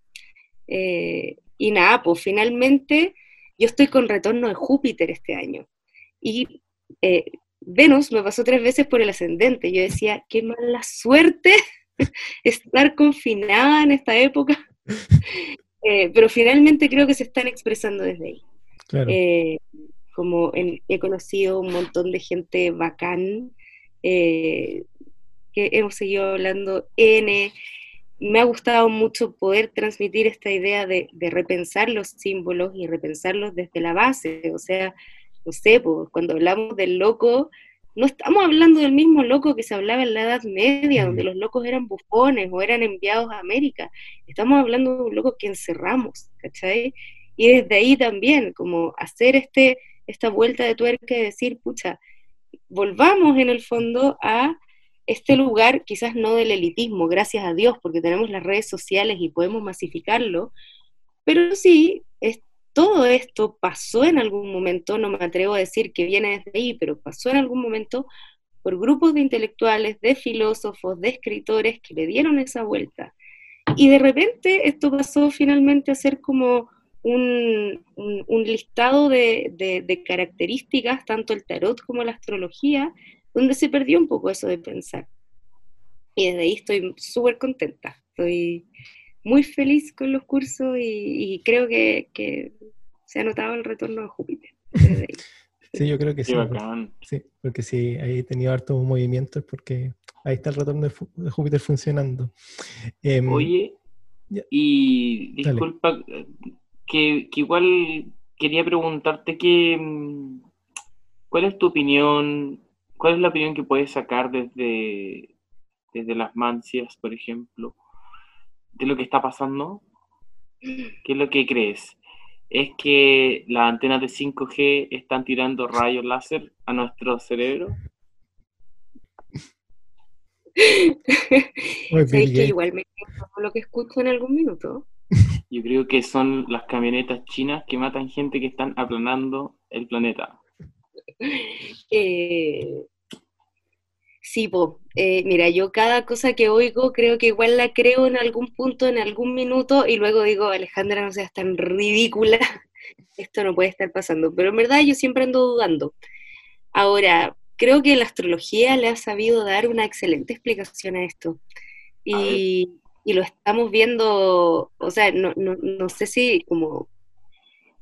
Eh, y nada, pues finalmente yo estoy con retorno de Júpiter este año. Y eh, Venus me pasó tres veces por el ascendente. Yo decía, qué mala suerte estar confinada en esta época. Eh, pero finalmente creo que se están expresando desde ahí. como he conocido un montón de gente bacán, eh, que hemos seguido hablando N. Me ha gustado mucho poder transmitir esta idea de, repensar los símbolos y repensarlos desde la base. O sea, no sé, pues, cuando hablamos del loco, no estamos hablando del mismo loco que se hablaba en la Edad Media, donde los locos eran bufones o eran enviados a América. Estamos hablando de un loco que encerramos, ¿cachai? Y desde ahí también, como hacer este, esta vuelta de tuerca y decir, pucha, volvamos en el fondo a este lugar, quizás no del elitismo, gracias a Dios, porque tenemos las redes sociales y podemos masificarlo, pero sí, es, todo esto pasó en algún momento, no me atrevo a decir que viene desde ahí, pero pasó en algún momento por grupos de intelectuales, de filósofos, de escritores que le dieron esa vuelta. Y de repente esto pasó finalmente a ser como un, listado de, características, tanto el tarot como la astrología, donde se perdió un poco eso de pensar. Y desde ahí estoy súper contenta. Estoy muy feliz con los cursos y, creo que, se ha notado el retorno de Júpiter. Sí, yo creo que sí. sí, porque si ahí he tenido harto movimiento es porque ahí está el retorno de, Júpiter funcionando. Em, Oye, y disculpa, que, igual quería preguntarte que, mm, ¿cuál es tu opinión? ¿Cuál es la opinión que puedes sacar desde, desde las mancias, por ejemplo, de lo que está pasando? ¿Qué es lo que crees? ¿Es que las antenas de 5G están tirando rayos láser a nuestro cerebro? que igual me lo que escucho en algún minuto? Yo creo que son las camionetas chinas que matan gente que están aplanando el planeta. Eh, sí, po. Eh, mira, yo cada cosa que oigo creo que igual la creo en algún punto, en algún minuto, y luego digo, Alejandra, no seas tan ridícula, esto no puede estar pasando. Pero en verdad yo siempre ando dudando. Ahora, creo que la astrología le ha sabido dar una excelente explicación a esto. Y, y lo estamos viendo, o sea, no, no, no, sé si como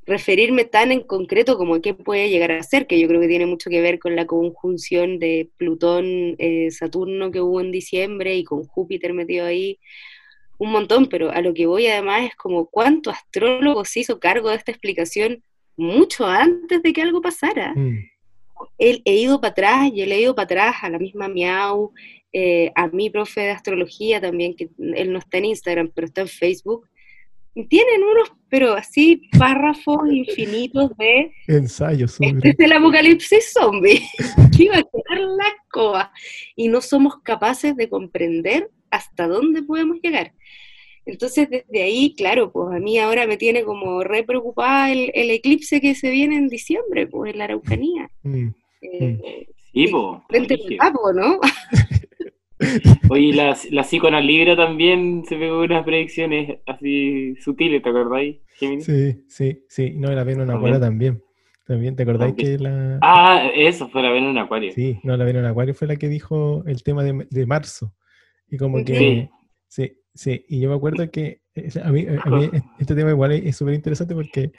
referirme tan en concreto como qué puede llegar a ser, que yo creo que tiene mucho que ver con la conjunción de Plutón-Saturno eh, que hubo en diciembre y con Júpiter metido ahí un montón, pero a lo que voy además es como cuánto astrólogo se hizo cargo de esta explicación mucho antes de que algo pasara. Mm. He, he, ido para atrás y he ido para atrás a la misma Miau, eh, a mi profe de astrología también, que él no está en Instagram, pero está en Facebook, y tienen unos, pero así, párrafos infinitos de ensayos sobre este es el apocalipsis zombie, que iba a quedar la escoba, y no somos capaces de comprender hasta dónde podemos llegar. Entonces, desde ahí, claro, pues a mí ahora me tiene como re preocupada el, eclipse que se viene en diciembre, pues en la Araucanía. Mm, eh, sí. Frente al ¿no? Oye, la, la Libra también se pegó unas predicciones así sutiles, ¿te acordáis? Sí, sí, sí. No, la Venus en Acuario también. También, ¿te acordáis que la. Ah, eso fue la Venus en Acuario. Sí, no, la Venus en Acuario fue la que dijo el tema de, de marzo. Y como que. Sí. sí, Y yo me acuerdo que a mí, a mí este tema igual es súper interesante porque.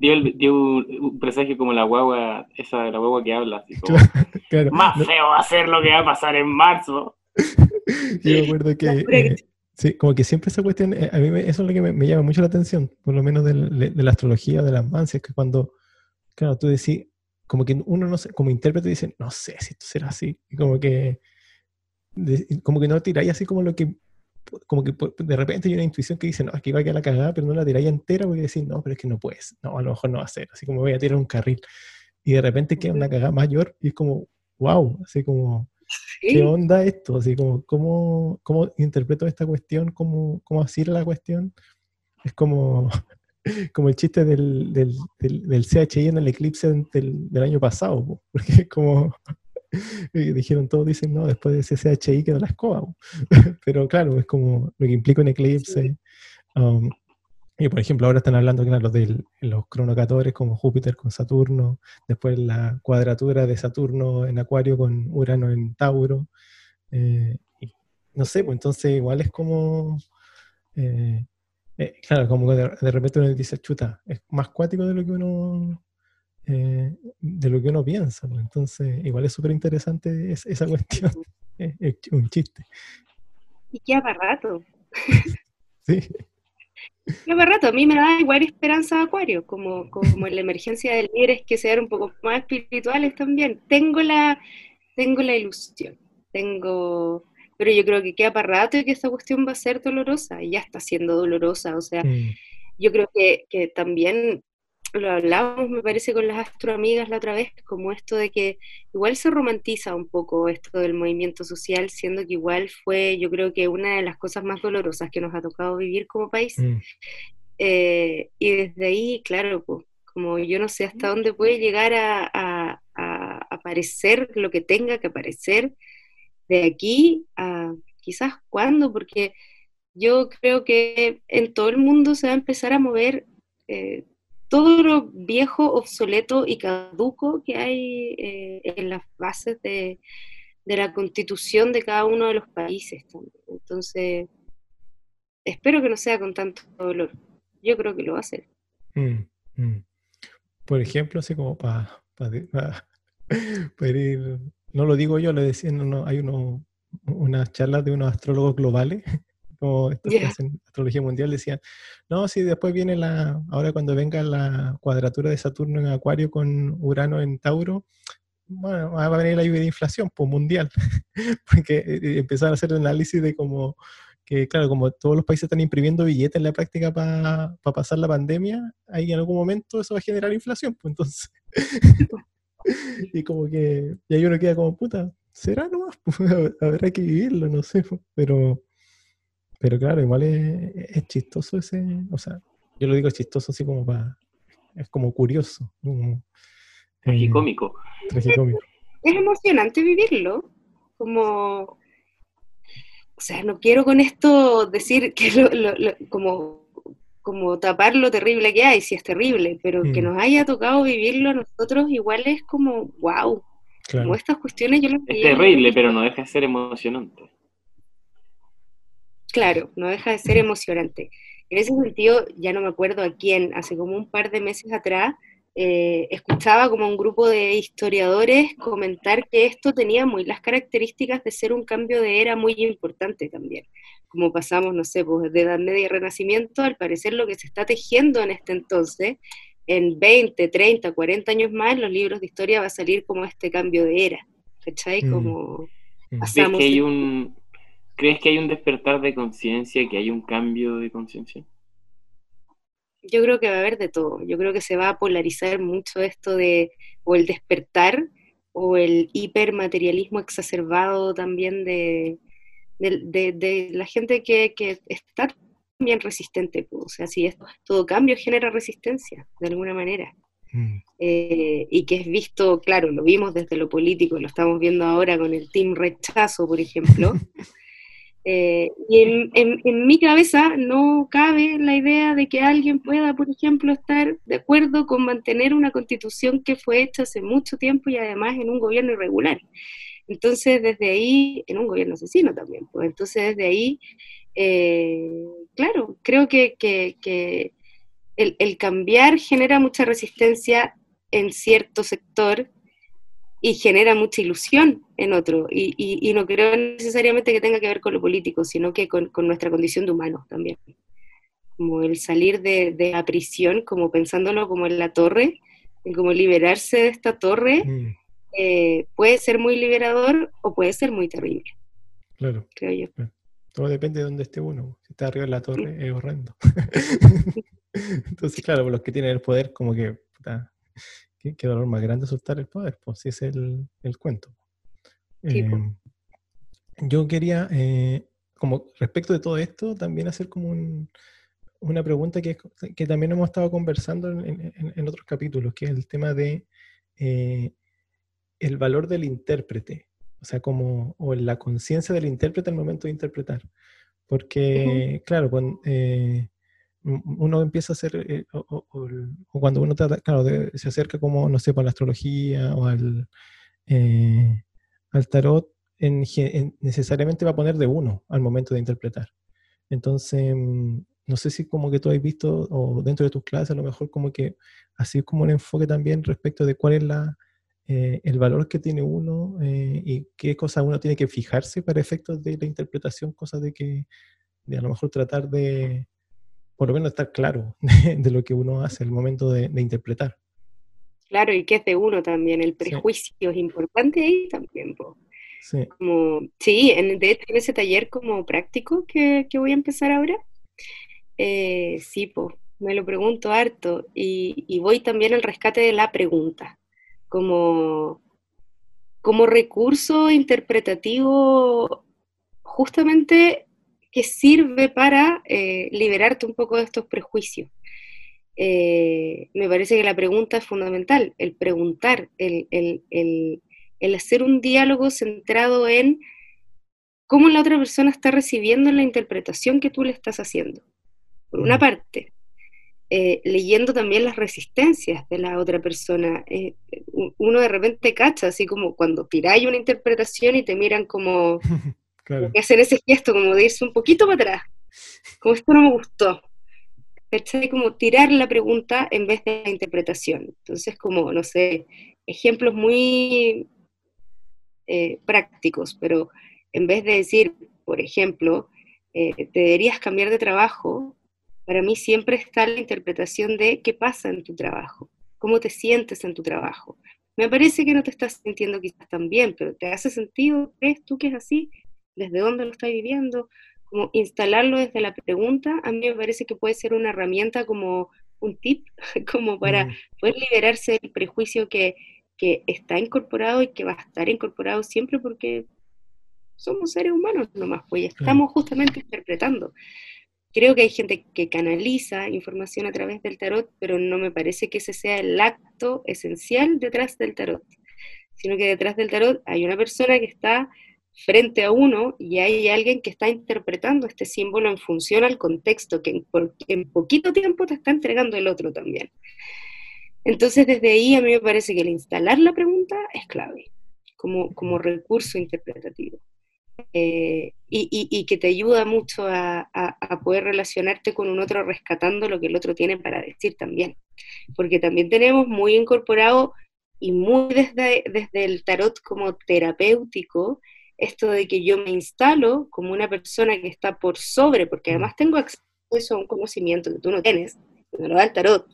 Dio, dio, un presagio como la guagua, esa de la guagua que habla, así como, más feo va a ser lo que va a pasar en marzo. Yo me acuerdo que, eh, sí, como que siempre esa cuestión, eh, a mí eso es lo que me, llama mucho la atención, por lo menos de, la astrología, de las mancias, que cuando, claro, tú decís, como que uno no sé, como intérprete dice, no sé si esto será así, y como que, como que no tiráis así como lo que, como que de repente hay una intuición que dice, no, aquí va a quedar la cagada, pero no la tiráis entera porque decís, no, pero es que no puedes, no, a lo mejor no va a ser, así como voy a tirar un carril, y de repente queda una cagada mayor, y es como, wow, así como ¿qué onda esto? Así como, ¿cómo, cómo interpreto esta cuestión? ¿Cómo, cómo así la cuestión? Es como, como el chiste del, del, del, CHI en el eclipse del, del año pasado, porque es como, dijeron todos, dicen, no, después de ese CHI quedó la escoba. Pero claro, es como lo que implica un eclipse. Um, y por ejemplo, ahora están hablando, claro, de los cronocatores como Júpiter con Saturno, después la cuadratura de Saturno en Acuario con Urano en Tauro. Eh, no sé, pues entonces igual es como, eh, eh, claro, como de, de, repente uno dice, chuta, es más cuático de lo que uno, de lo que uno piensa. Pues entonces igual es súper interesante esa cuestión, es un chiste. Y qué aparato. sí. Qué rato, a mí me da igual esperanza Acuario, como, como en la emergencia del líderes que sean un poco más espirituales también. Tengo la, tengo la ilusión, tengo, pero yo creo que queda para rato y que esta cuestión va a ser dolorosa, y ya está siendo dolorosa, o sea, mm. yo creo que, que también lo hablábamos, me parece, con las astroamigas la otra vez, como esto de que igual se romantiza un poco esto del movimiento social, siendo que igual fue, yo creo que una de las cosas más dolorosas que nos ha tocado vivir como país. Mm. Eh, y desde ahí, claro, pues, como yo no sé hasta dónde puede llegar a, a, aparecer lo que tenga que aparecer de aquí a quizás cuándo, porque yo creo que en todo el mundo se va a empezar a mover eh, todo lo viejo, obsoleto y caduco que hay eh, en las bases de, la constitución de cada uno de los países. Entonces, espero que no sea con tanto dolor. Yo creo que lo va a hacer. Mm, mm. Por ejemplo, así como para ir, no lo digo yo, le decía, no, hay uno, unas charlas de unos astrólogos globales como estos que hacen astrología mundial, decían, no, si después viene la, ahora cuando venga la cuadratura de Saturno en Acuario con Urano en Tauro, bueno, va a venir la lluvia de inflación pues, mundial, porque eh, eh, empezaron a hacer el análisis de como que, claro, como todos los países están imprimiendo billetes en la práctica para pasar la pandemia, ahí en algún momento eso va a generar inflación, pues entonces. y como que, y ahí uno queda como, puta, será nomás, habrá que vivirlo, no sé, pero pero claro, igual es, chistoso ese, o sea, yo lo digo chistoso así como para, es como curioso. Como, tragicómico. tragicómico. Es emocionante vivirlo, como, o sea, no quiero con esto decir que lo, como, como tapar lo terrible que hay, si es terrible, pero que mm. nos haya tocado vivirlo a nosotros igual es como, wow. Como estas cuestiones yo Es terrible, pero no deja de ser emocionante. Claro, no deja de ser emocionante. En ese sentido, ya no me acuerdo a quién, hace como un par de meses atrás, eh, escuchaba como un grupo de historiadores comentar que esto tenía muy las características de ser un cambio de era muy importante también. Como pasamos, no sé, pues de Edad Media y Renacimiento, al parecer lo que se está tejiendo en este entonces, en 20, 30, 40 años más, los libros de historia va a salir como este cambio de era. ¿Cachai? Mm. Como mm. pasamos... que hay un, ¿Crees que hay un despertar de conciencia, que hay un cambio de conciencia? Yo creo que va a haber de todo. Yo creo que se va a polarizar mucho esto de o el despertar o el hipermaterialismo exacerbado también de, de, la gente que, que, está bien resistente. O sea, si esto, todo cambio genera resistencia, de alguna manera. Mm. Eh, y que es visto, claro, lo vimos desde lo político, lo estamos viendo ahora con el Team Rechazo, por ejemplo. Eh, y en, mi cabeza no cabe la idea de que alguien pueda, por ejemplo, estar de acuerdo con mantener una constitución que fue hecha hace mucho tiempo y además en un gobierno irregular. Entonces, desde ahí, en un gobierno asesino también, pues entonces desde ahí, eh, claro, creo que, el, el cambiar genera mucha resistencia en cierto sector y genera mucha ilusión en otro. Y, y, no creo necesariamente que tenga que ver con lo político, sino que con, con nuestra condición de humanos también. Como el salir de, de, la prisión, como pensándolo como en la torre, como liberarse de esta torre, mm. eh, puede ser muy liberador o puede ser muy terrible. Claro. Creo yo. Todo depende de dónde esté uno. Si está arriba de la torre, es horrendo. Entonces, claro, los que tienen el poder, como que qué, dolor más grande soltar el poder, pues si es el, el cuento. Em, yo quería, eh, como respecto de todo esto, también hacer como una pregunta que, que, también hemos estado conversando en, en, otros capítulos, que es el tema de eh, el valor del intérprete, o sea, como, o la conciencia del intérprete al momento de interpretar. Porque, claro, cuando, eh, uno empieza a hacer, eh, o, cuando uno trata, claro, se acerca como, no sé, para la astrología o al, eh, al tarot, necesariamente va a poner de uno al momento de interpretar. Entonces, mm, no sé si como que tú has visto, o dentro de tus clases, a lo mejor como que así es como un enfoque también respecto de cuál es la, eh, el valor que tiene uno y qué cosas uno tiene que fijarse para efectos de la interpretación, cosas de que, de a lo mejor tratar de, por lo menos estar claro de, lo que uno hace al momento de, interpretar. Claro, y que es de uno también, el prejuicio es importante ahí también. Sí, como, sí en, de hecho en ese taller como práctico que, voy a empezar ahora, eh, sí, pues, me lo pregunto harto y, y, voy también al rescate de la pregunta, como, como recurso interpretativo justamente que sirve para eh, liberarte un poco de estos prejuicios. Eh, me parece que la pregunta es fundamental, el preguntar, el, hacer un diálogo centrado en cómo la otra persona está recibiendo la interpretación que tú le estás haciendo, por una parte. eh, leyendo también las resistencias de la otra persona. Eh, uno de repente cacha, así como cuando tiráis una interpretación y te miran como, claro. que hacen ese gesto, como de irse un poquito para atrás, como esto no me gustó. ¿Cachai? Como tirar la pregunta en vez de la interpretación. Entonces, como, no sé, ejemplos muy eh, prácticos, pero en vez de decir, por ejemplo, te deberías cambiar de trabajo, para mí siempre está la interpretación de qué pasa en tu trabajo, cómo te sientes en tu trabajo. Me parece que no te estás sintiendo quizás tan bien, pero ¿te hace sentido? ¿Crees tú que es así? ¿Desde dónde lo estás viviendo? Como instalarlo desde la pregunta, a mí me parece que puede ser una herramienta como un tip, como para poder liberarse del prejuicio que, que está incorporado y que va a estar incorporado siempre porque somos seres humanos nomás, pues estamos justamente interpretando. Creo que hay gente que canaliza información a través del tarot, pero no me parece que ese sea el acto esencial detrás del tarot, sino que detrás del tarot hay una persona que está frente a uno y hay alguien que está interpretando este símbolo en función al contexto que en, poquito tiempo te está entregando el otro también. Entonces desde ahí a mí me parece que el instalar la pregunta es clave como, como recurso interpretativo. Eh, y, que te ayuda mucho a, poder relacionarte con un otro rescatando lo que el otro tiene para decir también. Porque también tenemos muy incorporado y muy desde, desde el tarot como terapéutico esto de que yo me instalo como una persona que está por sobre, porque además tengo acceso a un conocimiento que tú no tienes, que me lo da el tarot,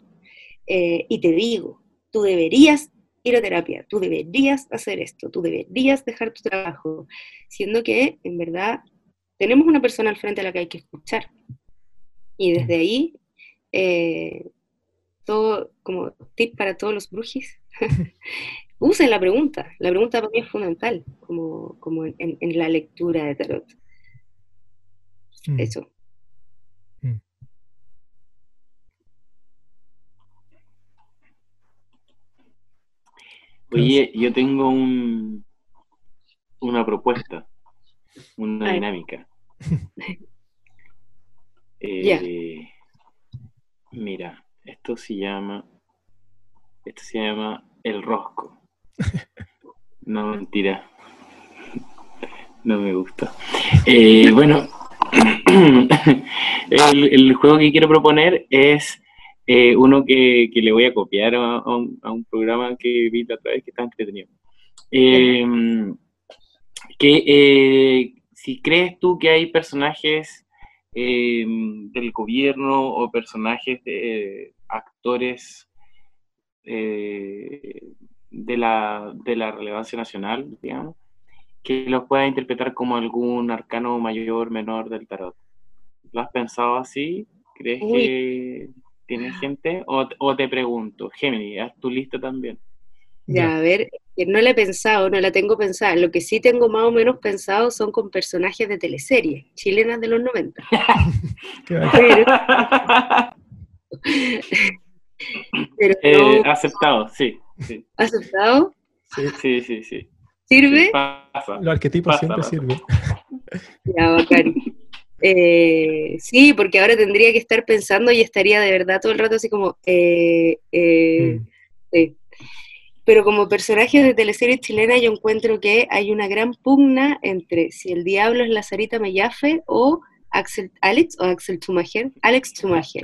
eh, y te digo, tú deberías ir a terapia, tú deberías hacer esto, tú deberías dejar tu trabajo, siendo que en verdad tenemos una persona al frente a la que hay que escuchar. Y desde ahí, eh, todo como tip para todos los brujis, usen la pregunta. La pregunta para mí es fundamental, como, como en, la lectura de tarot. Mm. Eso. Oye, yo tengo un, una propuesta, una dinámica. Eh, mira, esto se llama, esto se llama el rosco. No, mentira. No me gusta. Eh, bueno, el, juego que quiero proponer es eh, uno que, le voy a copiar a, un, programa que vi la otra vez que está entretenido. Em, que eh, si crees tú que hay personajes em, del gobierno o personajes de actores de, la, de la relevancia nacional, digamos, que los pueda interpretar como algún arcano mayor, menor del tarot. ¿Lo has pensado así? ¿Crees que ¿Tienes gente? O, te pregunto, Gemini, haz tu lista también. Ya, a ver, no la he pensado, no la tengo pensada. Lo que sí tengo más o menos pensado son con personajes de teleseries, chilenas de los 90. Eh, aceptado, sí, ¿Aceptado? Sí, sí, sí. ¿Sirve? Los arquetipos siempre sirven. Ya, bacán. Eh, sí, porque ahora tendría que estar pensando y estaría de verdad todo el rato así como, eh, eh, mm. Pero como personaje de teleserie chilena yo encuentro que hay una gran pugna entre si el diablo es la Sarita Mellafe o Axel, Alex o Axel Tumager, Alex Tumager.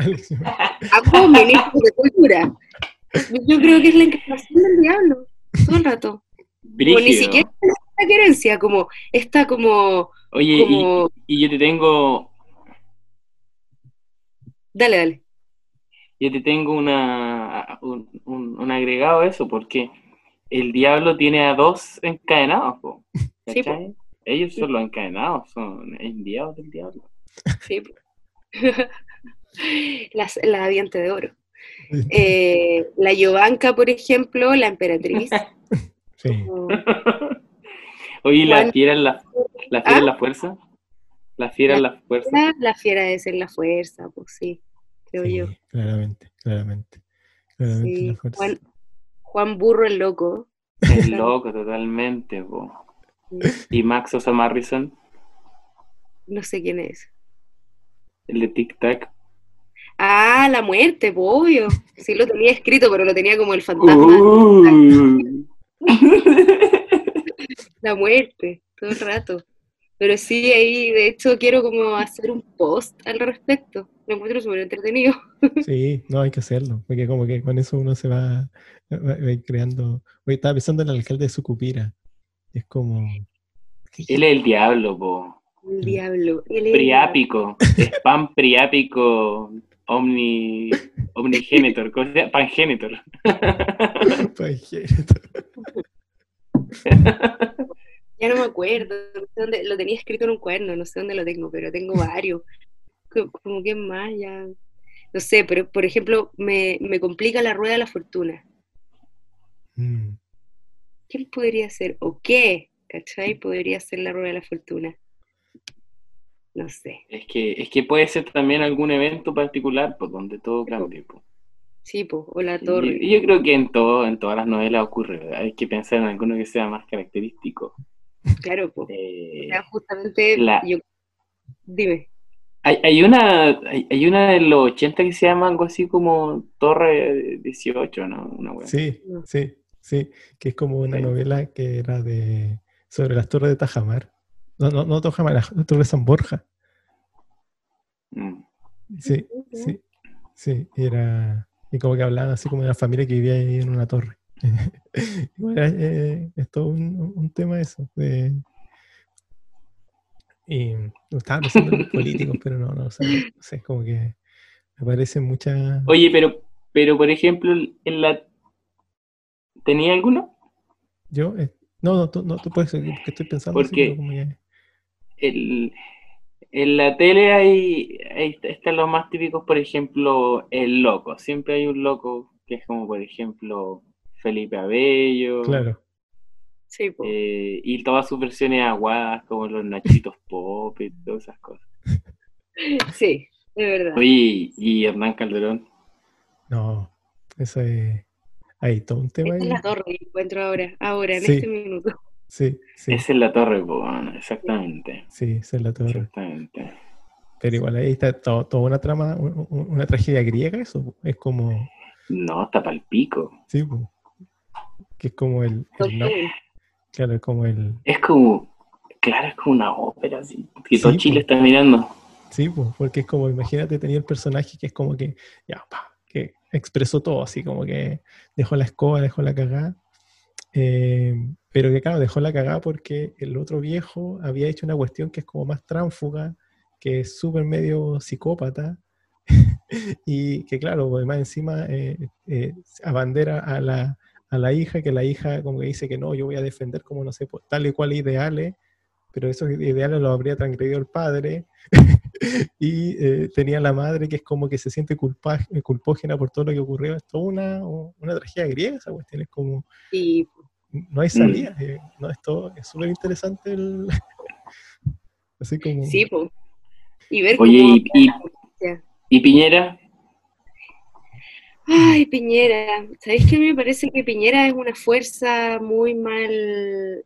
Ambos ministros de cultura. Yo creo que es la encarnación del diablo, todo el rato. ni siquiera la querencia, como esta como Oye, y, yo te tengo. Dale, dale. Yo te tengo una, un, agregado a eso, porque el diablo tiene a dos encadenados, Sí, Ellos son los encadenados, son enviados del diablo. Sí. Las, la diente de oro. Eh, la Yovanka, por ejemplo, la emperatriz. Sí. Oye, la fiera en la, la fiera la ¿Ah? fuerza. La fiera en la fuerza. La fiera es en la fuerza, pues sí, creo yo. Claramente, claramente. claramente Juan, Juan, Burro el loco. El loco, totalmente. ¿Y Max Osa Marrison? No sé quién es. El de Tic Tac. Ah, la muerte, obvio. Sí lo tenía escrito, pero lo tenía como el fantasma. Uh. La muerte, todo el rato. Pero sí, ahí de hecho quiero como hacer un post al respecto. Lo encuentro súper entretenido. Sí, no, hay que hacerlo, porque como que con eso uno se va, creando... Oye, estaba pensando en el alcalde de Sucupira. Es como... Él es el diablo, po. El diablo. él es- Priápico. Spam priápico. Omni. Omnigenitor. ¿cómo se llama? Pangenitor. Ya no me acuerdo, no sé dónde, lo tenía escrito en un cuaderno, no sé dónde lo tengo, pero tengo varios. Co- Como que más, ya. No sé, pero por ejemplo, me, me complica la rueda de la fortuna. Mm, ¿Quién podría ser? ¿O qué? ¿Cachai? Podría ser la rueda de la fortuna. No sé. Es que, es que puede ser también algún evento particular, pues, donde todo cambie, po. Sí, pues, o la torre. y yo creo que en todo, en todas las novelas ocurre, ¿verdad? Hay que pensar en alguno que sea más característico. Claro, pues. Eh, O sea, justamente, la- yo. Dime. hay, hay una hay, hay una de los 80 que se llama algo así como Torre 18, ¿no? Una wea. Sí, sí, sí, que es como una Sí. novela que era de sobre las torres de Tajamar. No, no, no la torre de San Borja. Mm. Sí, sí, sí, y era, y como que hablaban así como de la familia que vivía ahí en una torre. Igual era, eh, es todo un, un tema eso. De, y estaba pensando en los políticos, pero no, no, o sea, no sé, como que me parece mucha... Oye, pero, pero por ejemplo, en la... ¿Tenía alguno? Yo, eh, no, no, tú, no, tú puedes seguir, porque estoy pensando así, Porque- pero como que- El, en la tele hay, hay están los más típicos, por ejemplo, el loco. Siempre hay un loco que es como, por ejemplo, Felipe Abello. Claro. Sí, pues. eh, y todas sus versiones aguadas, como los Nachitos Pop y todas esas cosas. Sí, de verdad. Oye, y Hernán Calderón. No, eso es... Hay todo un tema ahí. es la torre que encuentro ahora, ahora, en Sí. este minuto. Sí, sí, Esa es la torre, exactamente. sí, esa es la torre. Exactamente. Pero igual ahí está to- toda una trama, un- un- una tragedia griega, eso. Es como, No, está pa'l pico. sí, po. que es como el, el claro, es como el, Es como, claro, es como una ópera, así. Que todo Sí, Chile po. está mirando. sí, po, porque es como, imagínate tenía el personaje que es como que, ya, pa, que expresó todo, así como que dejó la escoba, dejó la cagada, eh, pero que claro, dejó la cagada porque el otro viejo había hecho una cuestión que es como más tránfuga, que es súper medio psicópata, y que claro, pues, además encima eh, eh, abandera a la, a la hija, que la hija como que dice que no, yo voy a defender como no sé, pues, tal y cual ideales, pero esos ideales los habría transgredido el padre, y eh, tenía la madre que es como que se siente culpa, culpógena por todo lo que ocurrió, es toda una, una tragedia griega esa cuestión, es como, Y no hay salida, eh, no, esto es súper interesante el... Así como... sí, pues. Y ver Oye, cómo. y, y, y Piñera, Ay, Piñera. ¿Sabéis que a mí me parece que Piñera es una fuerza muy mal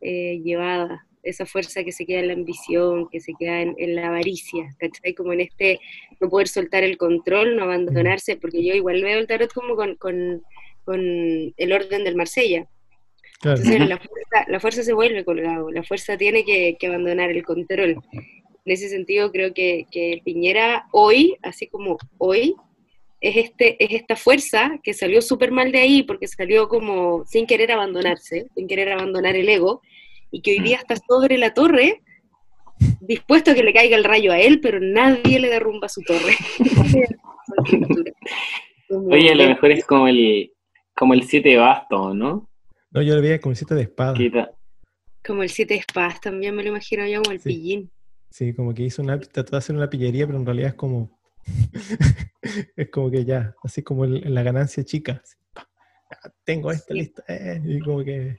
eh, llevada? Esa fuerza que se queda en la ambición, que se queda en, en la avaricia, ¿cachai? Como en este no poder soltar el control, no abandonarse, porque yo igual veo el tarot como con, con, con el orden del Marsella. Claro. Entonces la fuerza, la fuerza se vuelve colgado, la fuerza tiene que, que abandonar el control. En ese sentido creo que, que Piñera hoy, así como hoy, es, este, es esta fuerza que salió súper mal de ahí porque salió como sin querer abandonarse, sin querer abandonar el ego, y que hoy día está sobre la torre, dispuesto a que le caiga el rayo a él, pero nadie le derrumba su torre. Oye, a lo mejor es como el, como el siete de bastos, ¿no? No, yo le veía como siete de espada. Que ta- Como el siete de espadas, también me lo imagino yo como el Sí. pillín. Sí, como que hizo una, trató de hacer una pillería, pero en realidad es como, es como que ya, así como el- la ganancia chica. así, pa, ya, tengo esta Sí. lista, eh, y como que,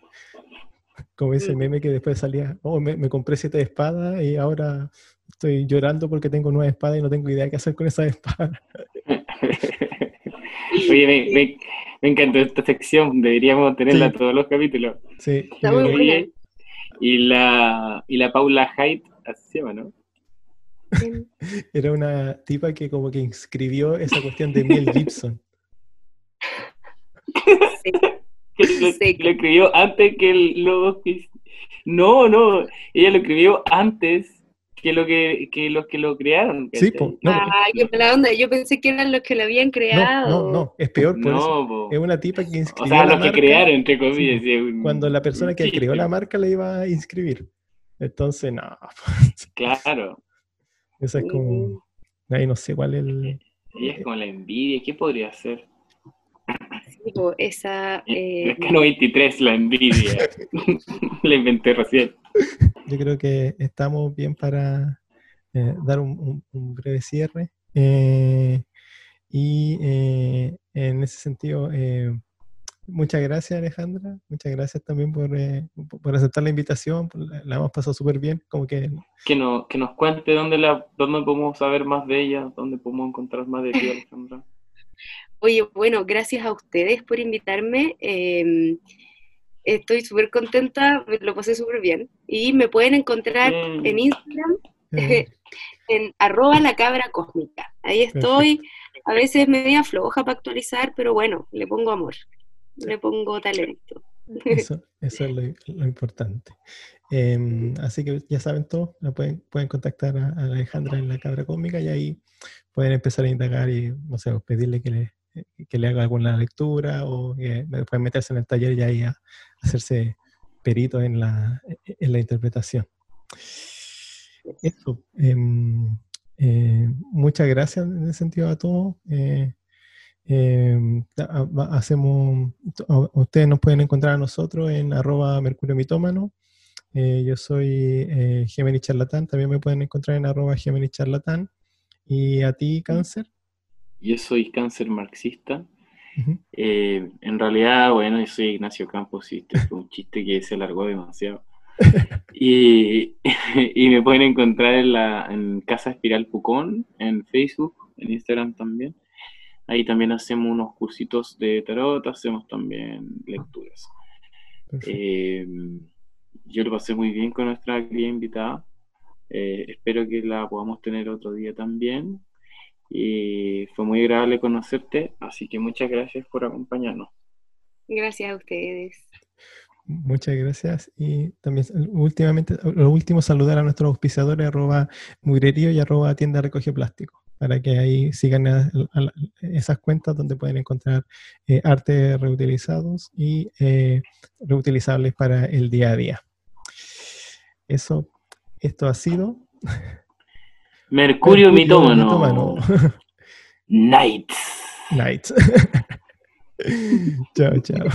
como ese Mm. meme que después salía, oh, me, me compré siete de espada y ahora estoy llorando porque tengo nueve espadas y no tengo idea qué hacer con esas espadas. Oye, me, me, me encantó esta sección, deberíamos tenerla Sí. todos los capítulos. Sí, Está muy buena. Y la, y la Paula Haidt, así se llama, ¿no? Era una tipa que como que inscribió esa cuestión de Mel Gibson. Sí. Que lo, escribió antes que el logo. No, no, ella lo escribió antes que lo que, que los que lo crearon. Sí, po, no, ah, qué mala onda. Yo pensé que eran los que lo habían creado. No, no, no es peor por eso. Es una tipa que inscribió. O sea, los que crearon, entre comillas. Cuando la persona que creó la marca la iba a inscribir. Entonces, no. Claro. Esa es como. Ahí no sé cuál es el. Ella es como la envidia. ¿Qué podría ser? Sí, esa. Eh... 93, la envidia. la inventé recién. Yo creo que estamos bien para eh, dar un, breve cierre. Eh, y eh, en ese sentido, muchas gracias Alejandra, muchas gracias también por, por aceptar la invitación, la, hemos pasado súper bien, como que... Que, no, que nos cuente dónde, la, dónde podemos saber más de ella, dónde podemos encontrar más de ti Alejandra. Oye, bueno, gracias a ustedes por invitarme. Em, estoy súper contenta, lo pasé súper bien. Y me pueden encontrar mm. en Instagram, en arroba la cabra cósmica. Ahí estoy, a veces media floja para actualizar, pero bueno, le pongo amor, le pongo talento. Eso, es lo, importante. Em, así que ya saben todo, pueden, pueden contactar a, Alejandra en la cabra cósmica y ahí pueden empezar a indagar y, no sé, pedirle que le, que le haga alguna lectura o que pueden meterse en el taller y ahí a hacerse perito en la, en la interpretación. Eso. Em, eh, muchas gracias en ese sentido a todos. Eh, em, hacemos, ustedes nos pueden encontrar a nosotros en arroba mercurio mitómano. Eh, yo soy Gemini Charlatán, también me pueden encontrar en arroba Gemini Charlatán. ¿Y a ti, Cáncer? Yo soy Cáncer marxista. en realidad, bueno, yo soy Ignacio Campos y este fue un chiste que se alargó demasiado. y, y, me pueden encontrar en, la, en Casa Espiral Pucón, en Facebook, en Instagram también. Ahí también hacemos unos cursitos de tarot, hacemos también lecturas. Eh, yo lo pasé muy bien con nuestra querida invitada. Eh, espero que la podamos tener otro día también. Y fue muy agradable conocerte, así que muchas gracias por acompañarnos. Gracias a ustedes. Muchas gracias. Y también últimamente, lo último, saludar a nuestros auspiciadores, arroba mugrerío y arroba tienda recoge plástico, para que ahí sigan esas cuentas donde pueden encontrar eh, arte reutilizados y eh, reutilizables para el día a día. Eso, esto ha sido Mercurio, mitómano. Night. Night. chao, chao.